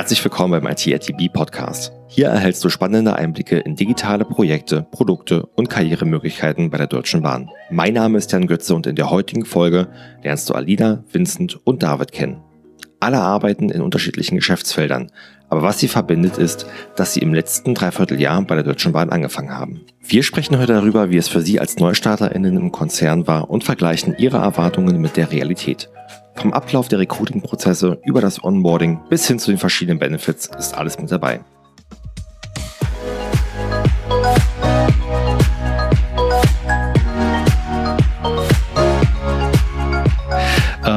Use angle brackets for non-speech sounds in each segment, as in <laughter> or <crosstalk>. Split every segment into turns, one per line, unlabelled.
Herzlich willkommen beim IT Podcast. Hier erhältst du spannende Einblicke in digitale Projekte, Produkte und Karrieremöglichkeiten bei der Deutschen Bahn. Mein Name ist Jan Götze und in der heutigen Folge lernst du Alina, Vincent und David kennen. Alle arbeiten in unterschiedlichen Geschäftsfeldern, aber was sie verbindet ist, dass sie im letzten Dreivierteljahr bei der Deutschen Bahn angefangen haben. Wir sprechen heute darüber, wie es für sie als NeustarterInnen im Konzern war und vergleichen ihre Erwartungen mit der Realität. Vom Ablauf der Recruiting-Prozesse über das Onboarding bis hin zu den verschiedenen Benefits ist alles mit dabei.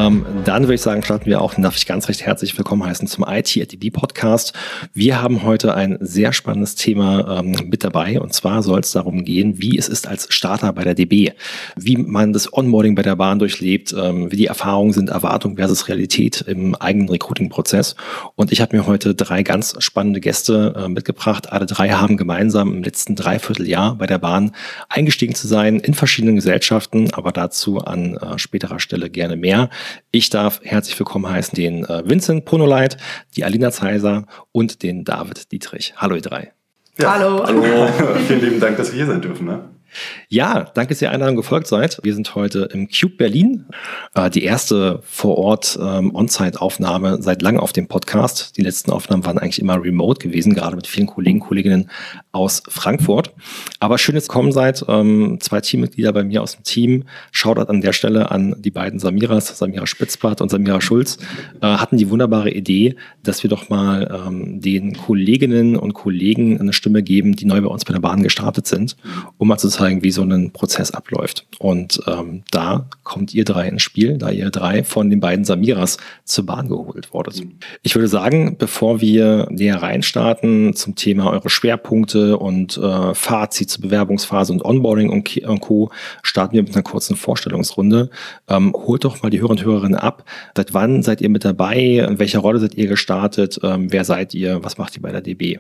Ähm, dann würde ich sagen, starten wir auch, darf ich ganz recht herzlich willkommen heißen zum IT-ATB Podcast. Wir haben heute ein sehr spannendes Thema ähm, mit dabei und zwar soll es darum gehen, wie es ist als Starter bei der DB, wie man das Onboarding bei der Bahn durchlebt, ähm, wie die Erfahrungen sind, Erwartung versus Realität im eigenen Recruiting-Prozess. Und ich habe mir heute drei ganz spannende Gäste äh, mitgebracht. Alle drei haben gemeinsam im letzten Dreivierteljahr bei der Bahn eingestiegen zu sein in verschiedenen Gesellschaften, aber dazu an äh, späterer Stelle gerne mehr. Ich darf herzlich willkommen heißen den äh, Vincent Ponoleit, die Alina Zeiser und den David Dietrich. Hallo ihr drei.
Ja, hallo. Hallo. <laughs> Vielen lieben Dank, dass wir hier sein dürfen. Ne?
Ja, danke, dass ihr Einladung gefolgt seid. Wir sind heute im Cube Berlin. Äh, die erste vor Ort ähm, On-Site-Aufnahme seit langem auf dem Podcast. Die letzten Aufnahmen waren eigentlich immer remote gewesen, gerade mit vielen Kollegen, Kolleginnen aus Frankfurt. Aber schön, dass ihr gekommen seid. Ähm, zwei Teammitglieder bei mir aus dem Team. Shoutout an der Stelle an die beiden Samiras, Samira Spitzbart und Samira Schulz, äh, hatten die wunderbare Idee, dass wir doch mal ähm, den Kolleginnen und Kollegen eine Stimme geben, die neu bei uns bei der Bahn gestartet sind, um mal zu sagen, zeigen, wie so ein Prozess abläuft. Und ähm, da kommt ihr drei ins Spiel, da ihr drei von den beiden Samiras zur Bahn geholt wurdet. Ich würde sagen, bevor wir näher reinstarten zum Thema eure Schwerpunkte und äh, Fazit zur Bewerbungsphase und Onboarding und, und Co., starten wir mit einer kurzen Vorstellungsrunde. Ähm, holt doch mal die Hörer und Hörerinnen ab. Seit wann seid ihr mit dabei? In welcher Rolle seid ihr gestartet? Ähm, wer seid ihr? Was macht ihr bei der DB?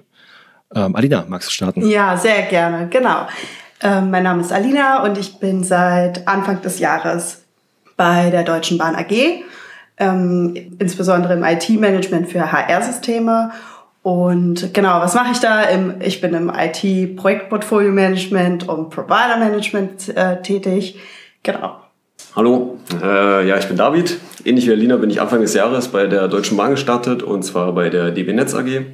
Ähm, Alina, magst du starten?
Ja, sehr gerne, genau. Ähm, mein Name ist Alina und ich bin seit Anfang des Jahres bei der Deutschen Bahn AG, ähm, insbesondere im IT-Management für HR-Systeme. Und genau, was mache ich da? Im, ich bin im IT-Projektportfolio-Management und Provider-Management äh, tätig. Genau.
Hallo, äh, ja, ich bin David. Ähnlich wie Alina bin ich Anfang des Jahres bei der Deutschen Bahn gestartet und zwar bei der DB Netz AG.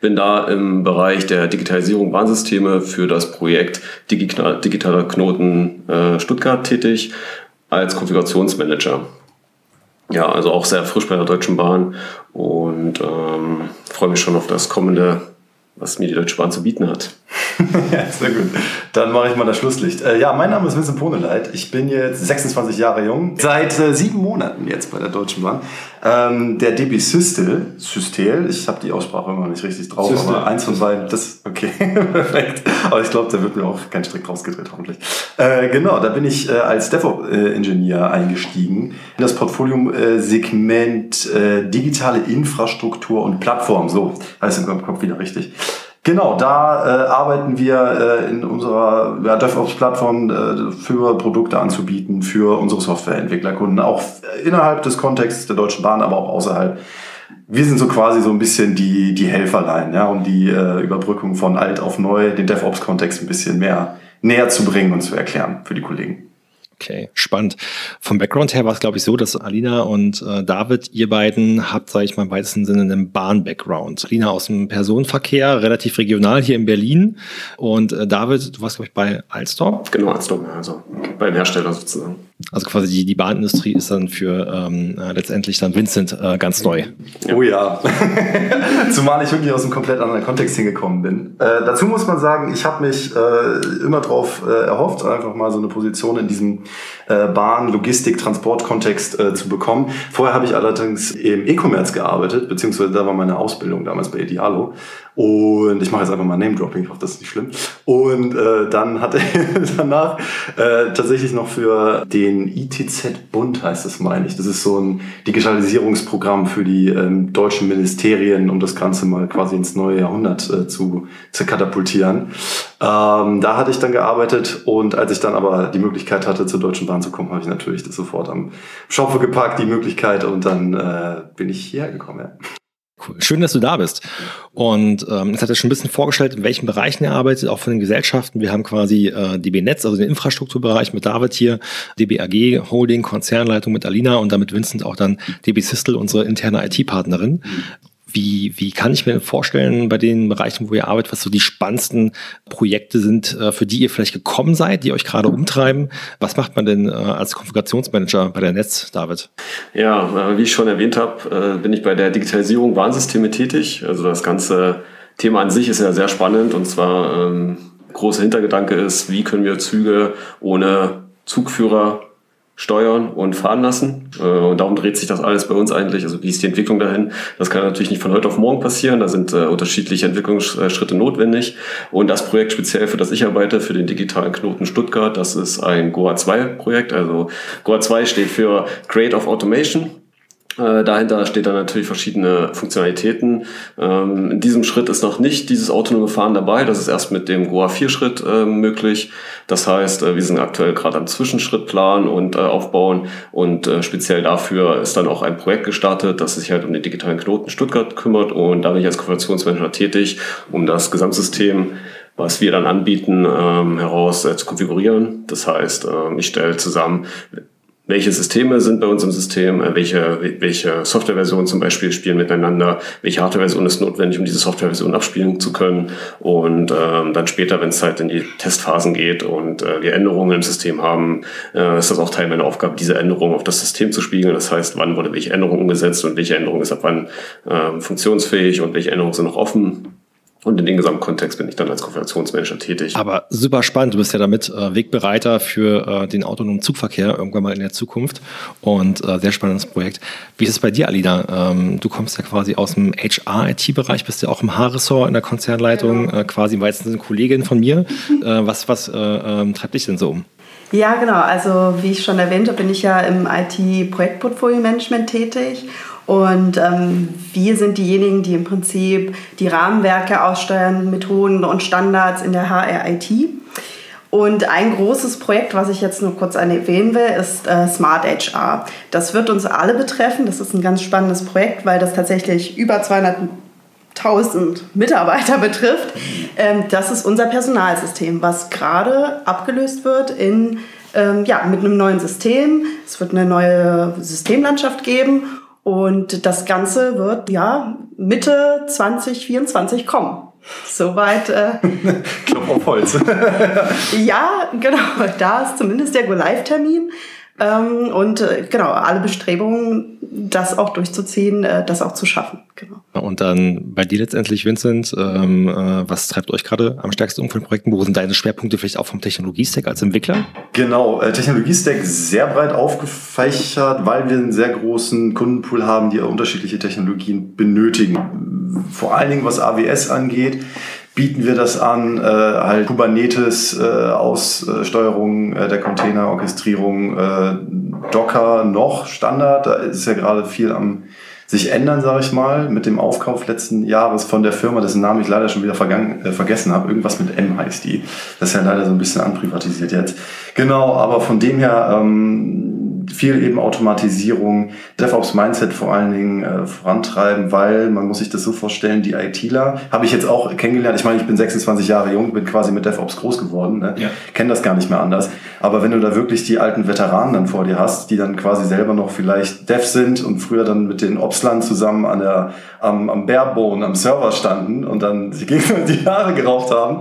Bin da im Bereich der Digitalisierung Bahnsysteme für das Projekt Digitaler Knoten äh, Stuttgart tätig als Konfigurationsmanager. Ja, also auch sehr frisch bei der Deutschen Bahn und ähm, freue mich schon auf das kommende, was mir die Deutsche Bahn zu bieten hat. <laughs>
ja, sehr gut. Dann mache ich mal das Schlusslicht. Äh, ja, mein Name ist Vincent Poneleit. Ich bin jetzt 26 Jahre jung, seit äh, sieben Monaten jetzt bei der Deutschen Bahn. Ähm, der DB Systel, Systel, ich habe die Aussprache immer nicht richtig drauf, Systel. aber eins von beiden, das, okay, <laughs> perfekt. Aber ich glaube, da wird mir auch kein Strick rausgedreht, hoffentlich. Äh, genau, da bin ich äh, als DevOps-Ingenieur eingestiegen in das Portfolio-Segment äh, digitale Infrastruktur und Plattform. So, heißt im Kopf wieder richtig. Genau, da äh, arbeiten wir äh, in unserer ja, DevOps-Plattform äh, für Produkte anzubieten, für unsere Softwareentwicklerkunden, auch innerhalb des Kontexts der Deutschen Bahn, aber auch außerhalb. Wir sind so quasi so ein bisschen die, die Helferlein, ja, um die äh, Überbrückung von alt auf neu, den DevOps-Kontext ein bisschen mehr näher zu bringen und zu erklären für die Kollegen.
Okay, spannend. Vom Background her war es, glaube ich, so, dass Alina und äh, David, ihr beiden habt, sage ich mal, im weitesten Sinne einen Bahn-Background. Alina aus dem Personenverkehr, relativ regional hier in Berlin. Und äh, David, du warst, glaube ich, bei Alstom?
Genau, Alstom, also beim Hersteller sozusagen.
Also quasi die, die Bahnindustrie ist dann für ähm, äh, letztendlich dann Vincent äh, ganz neu.
Oh ja. <laughs> Zumal ich wirklich aus einem komplett anderen Kontext hingekommen bin. Äh, dazu muss man sagen, ich habe mich äh, immer darauf äh, erhofft, einfach mal so eine Position in diesem äh, Bahn-, Logistik-, Transport-Kontext äh, zu bekommen. Vorher habe ich allerdings im E-Commerce gearbeitet, beziehungsweise da war meine Ausbildung damals bei Idealo. Und ich mache jetzt einfach mal Name-Dropping, ich hoffe, das ist nicht schlimm. Und äh, dann hatte ich <laughs> danach äh, tatsächlich noch für den ITZ-Bund, heißt das, meine ich. Das ist so ein Digitalisierungsprogramm für die ähm, deutschen Ministerien, um das Ganze mal quasi ins neue Jahrhundert äh, zu, zu katapultieren. Ähm, da hatte ich dann gearbeitet und als ich dann aber die Möglichkeit hatte, zur Deutschen Bahn zu kommen, habe ich natürlich das sofort am Schopfe gepackt, die Möglichkeit, und dann äh, bin ich hierher gekommen. Ja.
Cool. Schön, dass du da bist. Und ähm, jetzt hat er schon ein bisschen vorgestellt, in welchen Bereichen er arbeitet, auch von den Gesellschaften. Wir haben quasi äh, DB Netz, also den Infrastrukturbereich mit David hier, DB AG, Holding, Konzernleitung mit Alina und damit Vincent auch dann DB Sistel, unsere interne IT-Partnerin. Wie, wie kann ich mir vorstellen, bei den Bereichen, wo ihr arbeitet, was so die spannendsten Projekte sind, äh, für die ihr vielleicht gekommen seid, die euch gerade umtreiben? Was macht man denn äh, als Konfigurationsmanager bei der Netz, David?
Ja, äh, wie ich schon erwähnt habe, bin ich bei der Digitalisierung Warnsysteme tätig. Also das ganze Thema an sich ist ja sehr spannend und zwar ähm, großer Hintergedanke ist, wie können wir Züge ohne Zugführer steuern und fahren lassen. Äh, und darum dreht sich das alles bei uns eigentlich. Also wie ist die Entwicklung dahin? Das kann natürlich nicht von heute auf morgen passieren. Da sind äh, unterschiedliche Entwicklungsschritte notwendig. Und das Projekt speziell, für das ich arbeite, für den digitalen Knoten Stuttgart, das ist ein GOA 2 Projekt. Also GOA 2 steht für Create of Automation. Äh, dahinter steht dann natürlich verschiedene Funktionalitäten. Ähm, in diesem Schritt ist noch nicht dieses autonome Fahren dabei. Das ist erst mit dem GOA 4 Schritt äh, möglich. Das heißt, äh, wir sind aktuell gerade am Zwischenschritt planen und aufbauen und speziell dafür ist dann auch ein Projekt gestartet, das sich halt um den digitalen Knoten Stuttgart kümmert und da bin ich als Konfigurationsmanager tätig, um das Gesamtsystem was wir dann anbieten, ähm, heraus zu konfigurieren. Das heißt, ich stelle zusammen, welche Systeme sind bei uns im System, äh, welche, welche Softwareversionen zum Beispiel spielen miteinander, welche Hardwareversion ist notwendig, um diese Softwareversion abspielen zu können. Und ähm, dann später, wenn es halt in die Testphasen geht und äh, wir Änderungen im System haben, äh, ist das auch Teil meiner Aufgabe, diese Änderungen auf das System zu spiegeln. Das heißt, wann wurde welche Änderung umgesetzt und welche Änderung ist ab wann äh, funktionsfähig und welche Änderungen sind noch offen. Und in dem Gesamtkontext bin ich dann als Konfigurationsmanager tätig.
Aber super spannend. Du bist ja damit äh, Wegbereiter für äh, den autonomen Zugverkehr irgendwann mal in der Zukunft. Und äh, sehr spannendes Projekt. Wie ist es bei dir, Alida? Ähm, du kommst ja quasi aus dem HR-IT-Bereich, bist ja auch im H-Ressort in der Konzernleitung. Genau. Äh, quasi im weitesten Sinne Kollegin von mir. Äh, was was äh, ähm, treibt dich denn so um?
Ja, genau. Also wie ich schon erwähnte, bin ich ja im IT-Projektportfolio-Management tätig und ähm, wir sind diejenigen, die im Prinzip die Rahmenwerke aussteuern, Methoden und Standards in der HR-IT. Und ein großes Projekt, was ich jetzt nur kurz erwähnen will, ist äh, Smart HR. Das wird uns alle betreffen. Das ist ein ganz spannendes Projekt, weil das tatsächlich über 200.000 Mitarbeiter <laughs> betrifft. Ähm, das ist unser Personalsystem, was gerade abgelöst wird in, ähm, ja, mit einem neuen System. Es wird eine neue Systemlandschaft geben und das Ganze wird ja Mitte 2024 kommen. Soweit. Äh, <laughs>
Klopf auf Holz. <laughs>
ja, genau. Da ist zumindest der Go-Live-Termin. Ähm, und äh, genau, alle Bestrebungen, das auch durchzuziehen, äh, das auch zu schaffen. Genau.
Und dann bei dir letztendlich, Vincent, ähm, äh, was treibt euch gerade am stärksten um von Projekten? Wo sind deine Schwerpunkte vielleicht auch vom Technologiestack als Entwickler?
Genau, äh, Technologiestack sehr breit aufgefächert, weil wir einen sehr großen Kundenpool haben, die unterschiedliche Technologien benötigen. Vor allen Dingen was AWS angeht bieten wir das an, äh, halt Kubernetes, äh, Aussteuerung äh, der Container, Orchestrierung, äh, Docker noch Standard. Da ist ja gerade viel am sich ändern, sage ich mal, mit dem Aufkauf letzten Jahres von der Firma, dessen Namen ich leider schon wieder vergangen, äh, vergessen habe. Irgendwas mit M heißt die. Das ist ja leider so ein bisschen anprivatisiert jetzt. Genau, aber von dem her ähm, viel eben Automatisierung, DevOps-Mindset vor allen Dingen äh, vorantreiben, weil man muss sich das so vorstellen, die ITler habe ich jetzt auch kennengelernt. Ich meine, ich bin 26 Jahre jung, bin quasi mit DevOps groß geworden, ne? ja. kenne das gar nicht mehr anders. Aber wenn du da wirklich die alten Veteranen dann vor dir hast, die dann quasi selber noch vielleicht Dev sind und früher dann mit den Opslern zusammen an der, am, am Barebone, am Server standen und dann sich gegenseitig die Haare geraucht haben,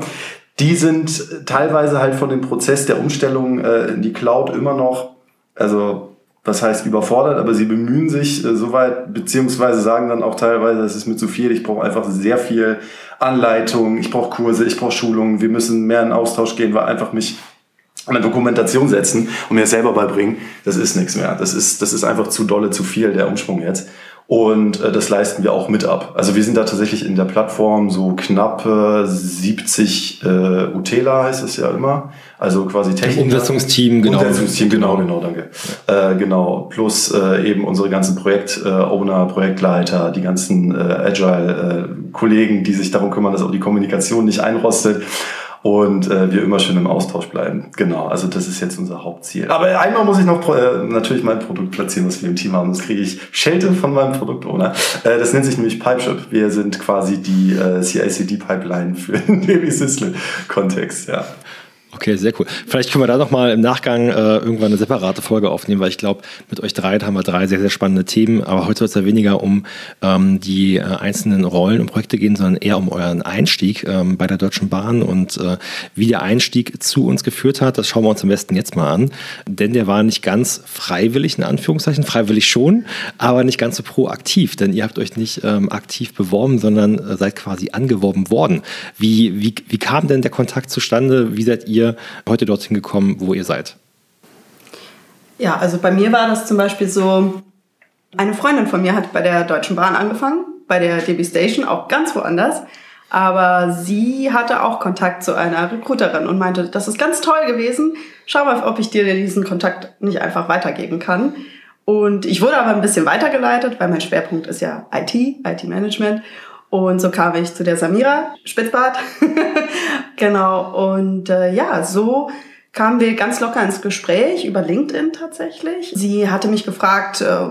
die sind teilweise halt von dem Prozess der Umstellung äh, in die Cloud immer noch also was heißt überfordert, aber sie bemühen sich äh, soweit, beziehungsweise sagen dann auch teilweise, es ist mir zu viel, ich brauche einfach sehr viel Anleitung, ich brauche Kurse, ich brauche Schulungen, wir müssen mehr in Austausch gehen, weil einfach mich an eine Dokumentation setzen und mir selber beibringen, das ist nichts mehr. Das ist, das ist einfach zu dolle, zu viel, der Umsprung jetzt. Und äh, das leisten wir auch mit ab. Also wir sind da tatsächlich in der Plattform so knappe 70 äh, UTELA heißt es ja immer. Also quasi
Technik. Umsetzungsteam,
genau. Umsetzungsteam, genau, genau, danke. Äh, genau. Plus äh, eben unsere ganzen Projekt-Owner, äh, Projektleiter, die ganzen äh, Agile-Kollegen, die sich darum kümmern, dass auch die Kommunikation nicht einrostet. Und äh, wir immer schön im Austausch bleiben. Genau, also das ist jetzt unser Hauptziel. Aber einmal muss ich noch äh, natürlich mein Produkt platzieren, was wir im Team haben. Das kriege ich Schelte von meinem Produktowner. Äh, das nennt sich nämlich Pipeship. Wir sind quasi die äh, CICD-Pipeline für den <laughs> Baby Sisle-Kontext, ja.
Okay, sehr cool. Vielleicht können wir da nochmal im Nachgang äh, irgendwann eine separate Folge aufnehmen, weil ich glaube, mit euch drei haben wir drei sehr, sehr spannende Themen. Aber heute soll es ja weniger um ähm, die äh, einzelnen Rollen und Projekte gehen, sondern eher um euren Einstieg ähm, bei der Deutschen Bahn und äh, wie der Einstieg zu uns geführt hat. Das schauen wir uns am besten jetzt mal an. Denn der war nicht ganz freiwillig, in Anführungszeichen, freiwillig schon, aber nicht ganz so proaktiv. Denn ihr habt euch nicht ähm, aktiv beworben, sondern äh, seid quasi angeworben worden. Wie, wie, wie kam denn der Kontakt zustande? Wie seid ihr heute dorthin gekommen, wo ihr seid?
Ja, also bei mir war das zum Beispiel so, eine Freundin von mir hat bei der Deutschen Bahn angefangen, bei der DB Station, auch ganz woanders. Aber sie hatte auch Kontakt zu einer Recruiterin und meinte, das ist ganz toll gewesen. Schau mal, ob ich dir diesen Kontakt nicht einfach weitergeben kann. Und ich wurde aber ein bisschen weitergeleitet, weil mein Schwerpunkt ist ja IT, IT-Management. Und so kam ich zu der Samira Spitzbart. <laughs> genau. Und äh, ja, so kamen wir ganz locker ins Gespräch über LinkedIn tatsächlich. Sie hatte mich gefragt, äh,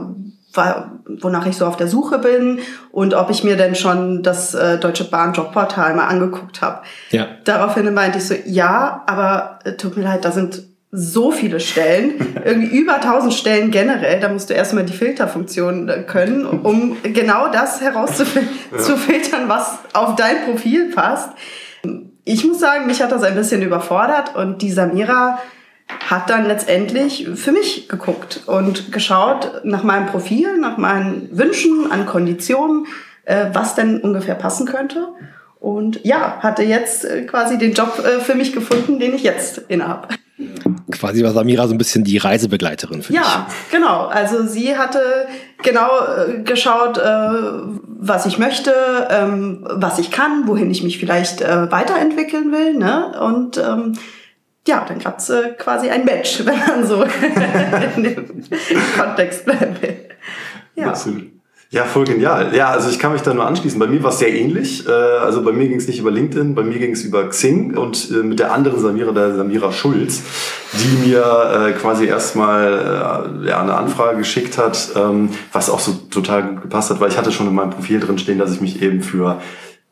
wonach ich so auf der Suche bin und ob ich mir denn schon das äh, Deutsche Bahn Jobportal mal angeguckt habe. Ja. Daraufhin meinte ich so, ja, aber äh, tut mir leid, da sind so viele Stellen, <laughs> irgendwie über 1000 Stellen generell. Da musst du erstmal die Filterfunktion äh, können, um genau das herauszufiltern, <laughs> ja. was auf dein Profil passt. Ich muss sagen, mich hat das ein bisschen überfordert und die Samira hat dann letztendlich für mich geguckt und geschaut nach meinem Profil, nach meinen Wünschen an Konditionen, äh, was denn ungefähr passen könnte. Und ja, hatte jetzt äh, quasi den Job für mich gefunden, den ich jetzt innehabe.
Quasi war Samira so ein bisschen die Reisebegleiterin für
ja, dich. Ja, genau. Also sie hatte genau äh, geschaut, äh, was ich möchte, ähm, was ich kann, wohin ich mich vielleicht äh, weiterentwickeln will. Ne? Und ähm, ja, dann gab es äh, quasi ein Match, <laughs> wenn man so <laughs> in dem Kontext bleiben will.
Ja. Absolut. Ja, voll genial. Ja, also ich kann mich da nur anschließen. Bei mir war es sehr ähnlich. Äh, also bei mir ging es nicht über LinkedIn, bei mir ging es über Xing und äh, mit der anderen Samira, der Samira Schulz, die mir äh, quasi erstmal eine Anfrage geschickt hat, ähm, was auch so total gepasst hat, weil ich hatte schon in meinem Profil drin stehen, dass ich mich eben für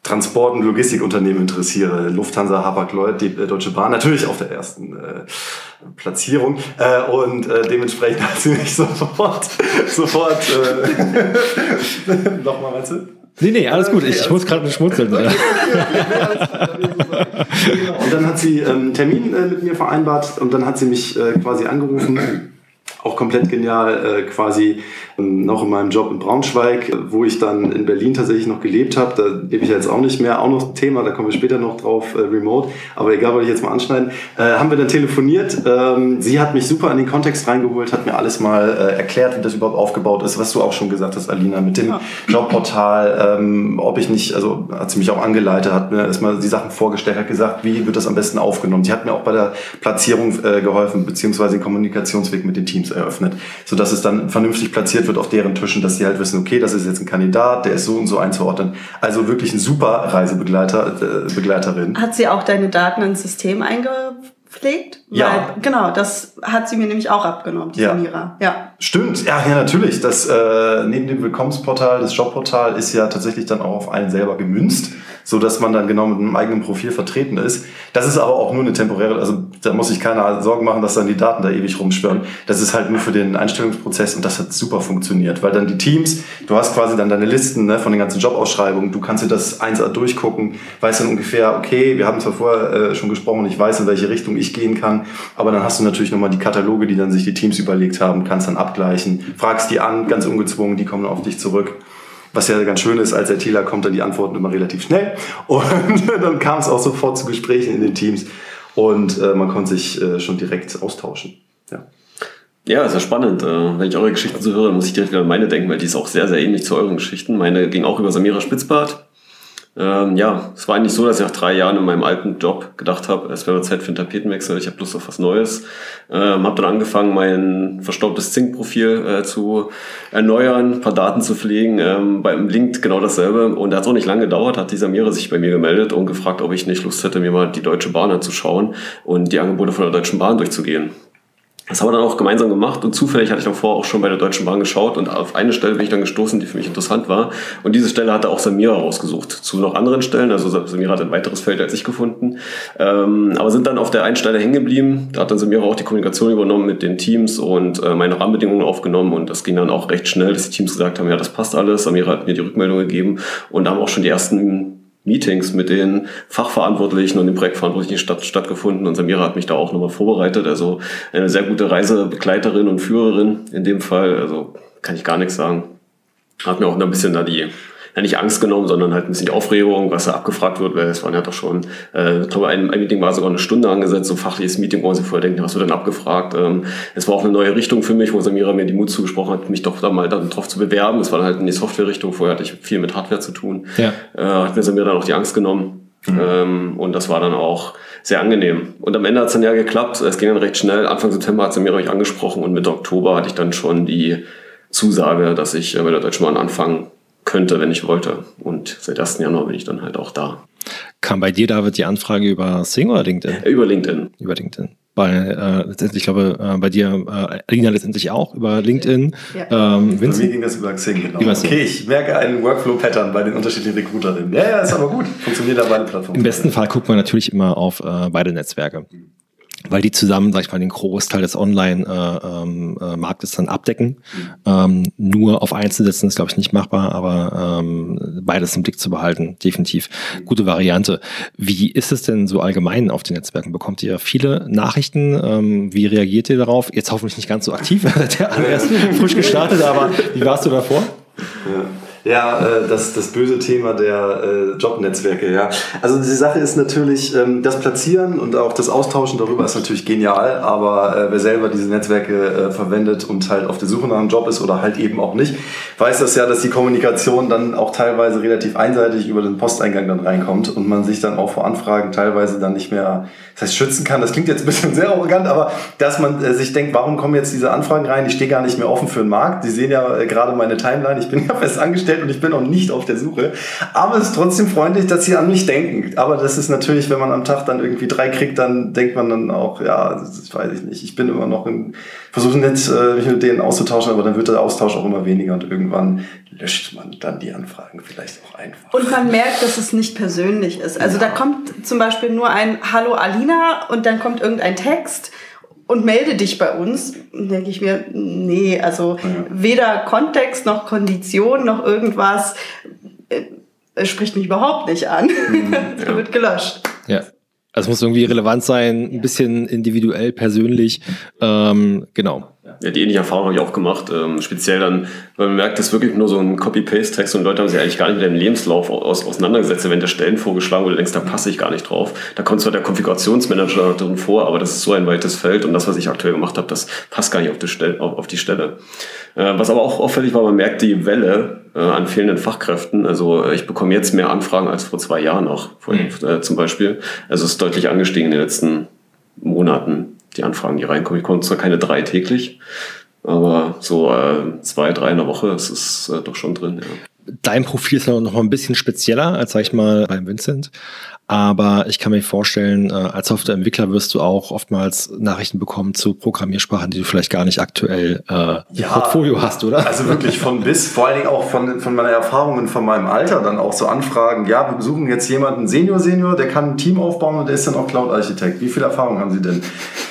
Transport- und Logistikunternehmen interessiere. Lufthansa, Hapag-Lloyd, die äh, Deutsche Bahn, natürlich auf der ersten äh, Platzierung. Äh, und äh, dementsprechend <laughs> hat sie mich sofort, sofort, äh, <laughs> nochmal, meinst du?
Nee, nee, alles gut. Ich, ich muss gerade schmunzeln. und
dann hat sie einen ähm, Termin äh, mit mir vereinbart und dann hat sie mich äh, quasi angerufen auch komplett genial, äh, quasi ähm, noch in meinem Job in Braunschweig, wo ich dann in Berlin tatsächlich noch gelebt habe. Da lebe ich jetzt auch nicht mehr. Auch noch ein Thema, da kommen wir später noch drauf, äh, remote. Aber egal, wollte ich jetzt mal anschneiden. Äh, haben wir dann telefoniert. Ähm, sie hat mich super in den Kontext reingeholt, hat mir alles mal äh, erklärt, wie das überhaupt aufgebaut ist, was du auch schon gesagt hast, Alina, mit dem ja. Jobportal, ähm, ob ich nicht, also hat sie mich auch angeleitet, hat mir erstmal die Sachen vorgestellt, hat gesagt, wie wird das am besten aufgenommen. Sie hat mir auch bei der Platzierung äh, geholfen, beziehungsweise den Kommunikationsweg mit den Teams eröffnet, sodass es dann vernünftig platziert wird auf deren Tischen, dass sie halt wissen, okay, das ist jetzt ein Kandidat, der ist so und so einzuordnen. Also wirklich ein super Reisebegleiter, äh, Begleiterin.
Hat sie auch deine Daten ins System eingepflegt?
Ja. Weil,
genau, das hat sie mir nämlich auch abgenommen, die
ja.
Samira. Ja.
Stimmt, ja, ja, natürlich. Das, äh, neben dem Willkommensportal, das Jobportal ist ja tatsächlich dann auch auf einen selber gemünzt so dass man dann genau mit einem eigenen Profil vertreten ist. Das ist aber auch nur eine temporäre, also da muss sich keiner Sorgen machen, dass dann die Daten da ewig rumschwirren. Das ist halt nur für den Einstellungsprozess und das hat super funktioniert, weil dann die Teams, du hast quasi dann deine Listen ne, von den ganzen Jobausschreibungen, du kannst dir das 1A durchgucken, weißt dann ungefähr, okay, wir haben zwar vorher äh, schon gesprochen, ich weiß, in welche Richtung ich gehen kann, aber dann hast du natürlich nochmal die Kataloge, die dann sich die Teams überlegt haben, kannst dann abgleichen, fragst die an, ganz ungezwungen, die kommen auf dich zurück. Was ja ganz schön ist, als ITler kommt dann die Antworten immer relativ schnell. Und <laughs> dann kam es auch sofort zu Gesprächen in den Teams und äh, man konnte sich äh, schon direkt austauschen. Ja.
Ja, ist ja spannend. Äh, wenn ich eure Geschichten so höre, muss ich direkt an meine denken, weil die ist auch sehr, sehr ähnlich zu euren Geschichten. Meine ging auch über Samira Spitzbart. Ähm, ja, es war eigentlich so, dass ich nach drei Jahren in meinem alten Job gedacht habe, es wäre Zeit für einen Tapetenwechsel, ich habe Lust auf was Neues. Ähm, habe dann angefangen, mein verstaubtes Zink-Profil äh, zu erneuern, ein paar Daten zu pflegen. Ähm, beim Link genau dasselbe. Und da hat es auch nicht lange gedauert, hat dieser Mire sich bei mir gemeldet und gefragt, ob ich nicht Lust hätte, mir mal die Deutsche Bahn anzuschauen und die Angebote von der Deutschen Bahn durchzugehen. Das haben wir dann auch gemeinsam gemacht und zufällig hatte ich davor auch schon bei der Deutschen Bahn geschaut und auf eine Stelle bin ich dann gestoßen, die für mich interessant war. Und diese Stelle hatte auch Samira rausgesucht. Zu noch anderen Stellen, also Samira hat ein weiteres Feld als ich gefunden. Ähm, aber sind dann auf der einen Stelle hängen geblieben. Da hat dann Samira auch die Kommunikation übernommen mit den Teams und äh, meine Rahmenbedingungen aufgenommen und das ging dann auch recht schnell, dass die Teams gesagt haben, ja, das passt alles. Samira hat mir die Rückmeldung gegeben und haben auch schon die ersten Meetings mit den Fachverantwortlichen und den Projektverantwortlichen statt, stattgefunden und Samira hat mich da auch nochmal vorbereitet. Also eine sehr gute Reisebegleiterin und Führerin in dem Fall. Also kann ich gar nichts sagen. Hat mir auch ein bisschen da die ja, nicht Angst genommen, sondern halt ein bisschen die Aufregung, was da abgefragt wird, weil es waren ja doch schon, äh, ich glaube, ein, ein Meeting war sogar eine Stunde angesetzt, so fachliches Meeting, wo man sich vorher denkt, was wird denn abgefragt? Ähm, es war auch eine neue Richtung für mich, wo Samira mir die Mut zugesprochen hat, mich doch da mal dann drauf zu bewerben. Es war dann halt in die Software-Richtung, vorher hatte ich viel mit Hardware zu tun. Ja. Äh, hat mir Samira dann auch die Angst genommen. Mhm. Ähm, und das war dann auch sehr angenehm. Und am Ende hat es dann ja geklappt. Es ging dann recht schnell. Anfang September hat Samira mich angesprochen und Mitte Oktober hatte ich dann schon die Zusage, dass ich äh, bei der Deutschen Bahn anfangen könnte, wenn ich wollte. Und seit 1. Januar bin ich dann halt auch da.
Kam bei dir, David, die Anfrage über Sing oder LinkedIn?
Über LinkedIn.
Über LinkedIn. Bei, äh, letztendlich, ich glaube, äh, bei dir, äh, Alina letztendlich auch über LinkedIn.
Ja. Ähm, bei mir ging das über Xing, genau. Über Xing. Okay, ich merke einen Workflow-Pattern bei den unterschiedlichen Recruiterinnen. Ja, ja, ist aber gut. Funktioniert da beide Plattformen.
Im besten Fall guckt man natürlich immer auf äh, beide Netzwerke. Weil die zusammen, sag ich mal, den Großteil des Online-Marktes äh, ähm, äh, dann abdecken. Mhm. Nur auf einzeln setzen ist, glaube ich, nicht machbar, aber ähm, beides im Blick zu behalten, definitiv gute Variante. Wie ist es denn so allgemein auf den Netzwerken? Bekommt ihr viele Nachrichten? Ähm, wie reagiert ihr darauf? Jetzt hoffentlich nicht ganz so aktiv, <laughs> der alle erst frisch gestartet, aber wie warst du davor?
Ja. Ja, äh, das, das böse Thema der äh, Jobnetzwerke, ja. Also die Sache ist natürlich, ähm, das Platzieren und auch das Austauschen darüber ist natürlich genial, aber äh, wer selber diese Netzwerke äh, verwendet und halt auf der Suche nach einem Job ist oder halt eben auch nicht, weiß das ja, dass die Kommunikation dann auch teilweise relativ einseitig über den Posteingang dann reinkommt und man sich dann auch vor Anfragen teilweise dann nicht mehr das heißt, schützen kann. Das klingt jetzt ein bisschen sehr arrogant, aber dass man äh, sich denkt, warum kommen jetzt diese Anfragen rein? Ich stehe gar nicht mehr offen für den Markt. Sie sehen ja äh, gerade meine Timeline. Ich bin ja fest angestellt und ich bin auch nicht auf der Suche. Aber es ist trotzdem freundlich, dass sie an mich denken. Aber das ist natürlich, wenn man am Tag dann irgendwie drei kriegt, dann denkt man dann auch, ja, das weiß ich nicht. Ich bin immer noch in, versuche nicht, äh, mich mit denen auszutauschen, aber dann wird der Austausch auch immer weniger und irgendwann löscht man dann die Anfragen vielleicht auch einfach.
Und man merkt, dass es nicht persönlich ist. Also ja. da kommt zum Beispiel nur ein Hallo Alina und dann kommt irgendein Text und melde dich bei uns, denke ich mir, nee, also ja. weder Kontext noch Kondition noch irgendwas äh, spricht mich überhaupt nicht an. Mhm, <laughs> ja. wird gelöscht.
Ja. Also es muss irgendwie relevant sein, ein bisschen individuell, persönlich. Ähm, genau.
Ja, die ähnliche Erfahrung habe ich auch gemacht. Ähm, speziell dann, weil man merkt, das ist wirklich nur so ein Copy-Paste-Text und Leute haben sich eigentlich gar nicht mit dem Lebenslauf aus, auseinandergesetzt. wenn der Stellen vorgeschlagen, du denkst, da passe ich gar nicht drauf. Da kommt zwar der Konfigurationsmanager drin vor, aber das ist so ein weites Feld und das, was ich aktuell gemacht habe, das passt gar nicht auf die Stelle. Auf, auf die Stelle. Äh, was aber auch auffällig war, man merkt die Welle äh, an fehlenden Fachkräften. Also äh, ich bekomme jetzt mehr Anfragen als vor zwei Jahren noch, vor, mhm. äh, zum Beispiel. Also es ist deutlich angestiegen in den letzten Monaten die Anfragen, die reinkommen. Ich komme zwar keine drei täglich, aber so äh, zwei, drei in der Woche ist es äh, doch schon drin. Ja.
Dein Profil ist noch mal ein bisschen spezieller als, sag ich mal, beim Vincent. Aber ich kann mir vorstellen, äh, als Softwareentwickler wirst du auch oftmals Nachrichten bekommen zu Programmiersprachen, die du vielleicht gar nicht aktuell äh, ja, im Portfolio hast, oder?
Also wirklich von bis, vor allen Dingen auch von, von meiner Erfahrung und von meinem Alter dann auch so Anfragen. Ja, wir besuchen jetzt jemanden Senior, Senior, der kann ein Team aufbauen und der ist dann auch Cloud-Architekt. Wie viel Erfahrung haben Sie denn?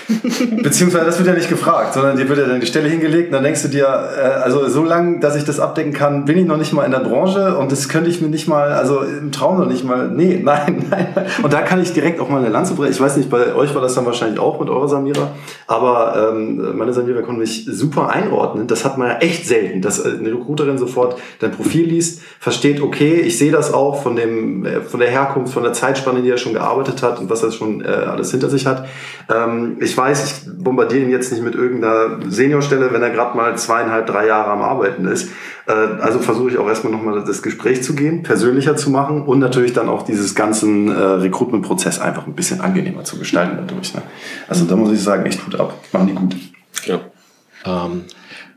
<laughs> Beziehungsweise das wird ja nicht gefragt, sondern dir wird ja dann die Stelle hingelegt und dann denkst du dir, äh, also so lange, dass ich das abdecken kann, bin ich noch nicht mal in der Branche und das könnte ich mir nicht mal, also im Traum noch nicht mal, nee, <laughs> nein, nein. Und da kann ich direkt auch mal eine Lanze brechen. Ich weiß nicht, bei euch war das dann wahrscheinlich auch mit eurer Samira, aber ähm, meine Samira konnte mich super einordnen. Das hat man ja echt selten, dass eine Recruiterin sofort dein Profil liest, versteht, okay, ich sehe das auch von, dem, äh, von der Herkunft, von der Zeitspanne, die er schon gearbeitet hat und was er schon äh, alles hinter sich hat. Ähm, ich weiß, ich bombardiere ihn jetzt nicht mit irgendeiner Seniorstelle, wenn er gerade mal zweieinhalb, drei Jahre am Arbeiten ist. Äh, also versuche ich auch erstmal nochmal das Gespräch zu gehen, persönlicher zu machen und natürlich dann auch dieses ganzen äh, Recruitment-Prozess einfach ein bisschen angenehmer zu gestalten dadurch. Ne? Also da muss ich sagen, echt gut ab. Machen die gut.
Ja. Ähm,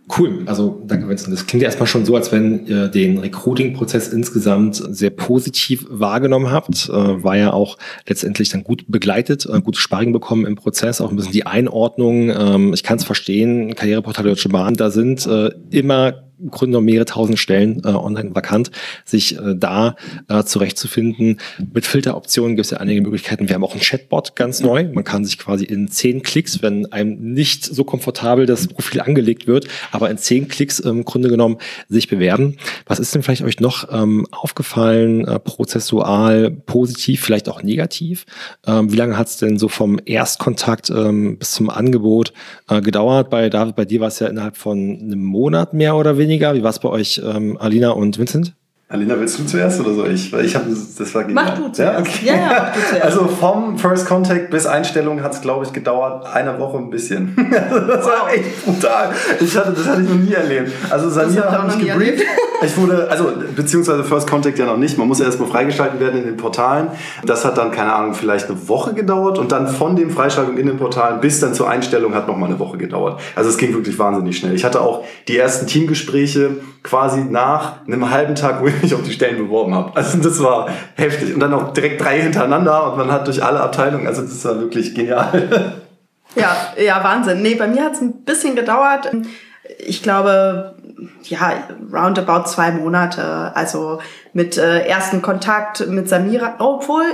Cool, also danke Vincent. Das klingt ja erstmal schon so, als wenn ihr den Recruiting-Prozess insgesamt sehr positiv wahrgenommen habt. Äh, war ja auch letztendlich dann gut begleitet, äh, gutes Sparring bekommen im Prozess, auch ein bisschen die Einordnung. Ähm, ich kann es verstehen, Karriereportal Deutsche Bahn, da sind äh, immer im Grunde noch mehrere tausend Stellen äh, online vakant, sich äh, da äh, zurechtzufinden. Mit Filteroptionen gibt es ja einige Möglichkeiten. Wir haben auch einen Chatbot ganz neu. Man kann sich quasi in zehn Klicks, wenn einem nicht so komfortabel das Profil angelegt wird, aber in zehn Klicks im Grunde genommen sich bewerben. Was ist denn vielleicht euch noch ähm, aufgefallen, äh, prozessual, positiv, vielleicht auch negativ? Ähm, wie lange hat es denn so vom Erstkontakt ähm, bis zum Angebot äh, gedauert? Bei David, bei dir war es ja innerhalb von einem Monat mehr oder weniger weniger. Wie war es bei euch, ähm, Alina und Vincent?
Alina, willst du zuerst oder soll ich? Weil ich habe das war
genial. Mach du zuerst.
Ja, okay. ja, ja, du zuerst. Also vom First Contact bis Einstellung hat es, glaube ich, gedauert eine Woche ein bisschen. <laughs> das war echt brutal. Ich hatte, das hatte ich noch nie erlebt. Also Samira hat mich gebrieft. Ich wurde, also beziehungsweise First Contact ja noch nicht. Man muss erstmal freigeschalten werden in den Portalen. Das hat dann, keine Ahnung, vielleicht eine Woche gedauert und dann von dem Freischaltung in den Portalen bis dann zur Einstellung hat nochmal eine Woche gedauert. Also es ging wirklich wahnsinnig schnell. Ich hatte auch die ersten Teamgespräche quasi nach einem halben Tag, <laughs> mich auf die Stellen beworben habe. Also das war heftig. Und dann auch direkt drei hintereinander und man hat durch alle Abteilungen, also das war wirklich genial. <laughs>
Ja, ja, Wahnsinn. Nee, bei mir hat es ein bisschen gedauert. Ich glaube, ja, roundabout zwei Monate. Also mit äh, ersten Kontakt mit Samira, obwohl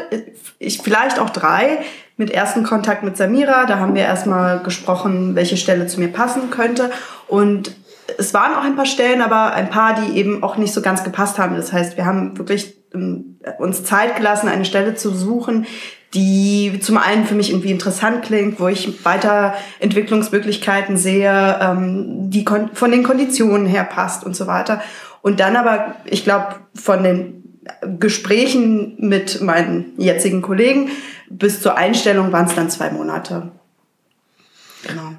ich vielleicht auch drei. Mit ersten Kontakt mit Samira, da haben wir erstmal gesprochen, welche Stelle zu mir passen könnte. Und es waren auch ein paar Stellen, aber ein paar, die eben auch nicht so ganz gepasst haben. Das heißt, wir haben wirklich ähm, uns Zeit gelassen, eine Stelle zu suchen, die zum einen für mich irgendwie interessant klingt, wo ich weiter Entwicklungsmöglichkeiten sehe, ähm, die von den Konditionen her passt und so weiter. Und dann aber, ich glaube, von den Gesprächen mit meinen jetzigen Kollegen bis zur Einstellung waren es dann zwei Monate.
Genau.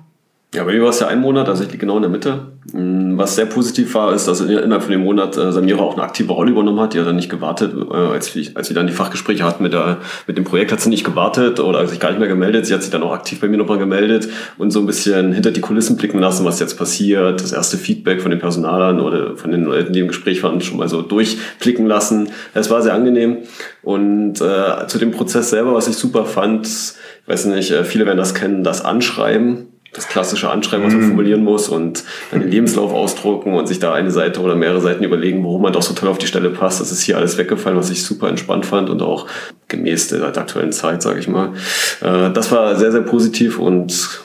Ja, bei mir war es ja ein Monat, also ich liege genau in der Mitte. Mm, was sehr positiv war, ist, dass innerhalb von dem Monat äh, Samira auch eine aktive Rolle übernommen hat. Die hat dann nicht gewartet, äh, als, wir, als wir dann die Fachgespräche hatten mit, der, mit dem Projekt, hat sie nicht gewartet oder sich gar nicht mehr gemeldet. Sie hat sich dann auch aktiv bei mir nochmal gemeldet und so ein bisschen hinter die Kulissen blicken lassen, was jetzt passiert. Das erste Feedback von den Personalern oder von den Leuten, die im Gespräch waren, schon mal so durchblicken lassen. Es war sehr angenehm. Und äh, zu dem Prozess selber, was ich super fand, ich weiß nicht, äh, viele werden das kennen, das Anschreiben das klassische Anschreiben, was man mhm. formulieren muss und dann den Lebenslauf ausdrucken und sich da eine Seite oder mehrere Seiten überlegen, warum man doch so toll auf die Stelle passt. Das ist hier alles weggefallen, was ich super entspannt fand und auch gemäß der aktuellen Zeit, sage ich mal. Äh, das war sehr, sehr positiv und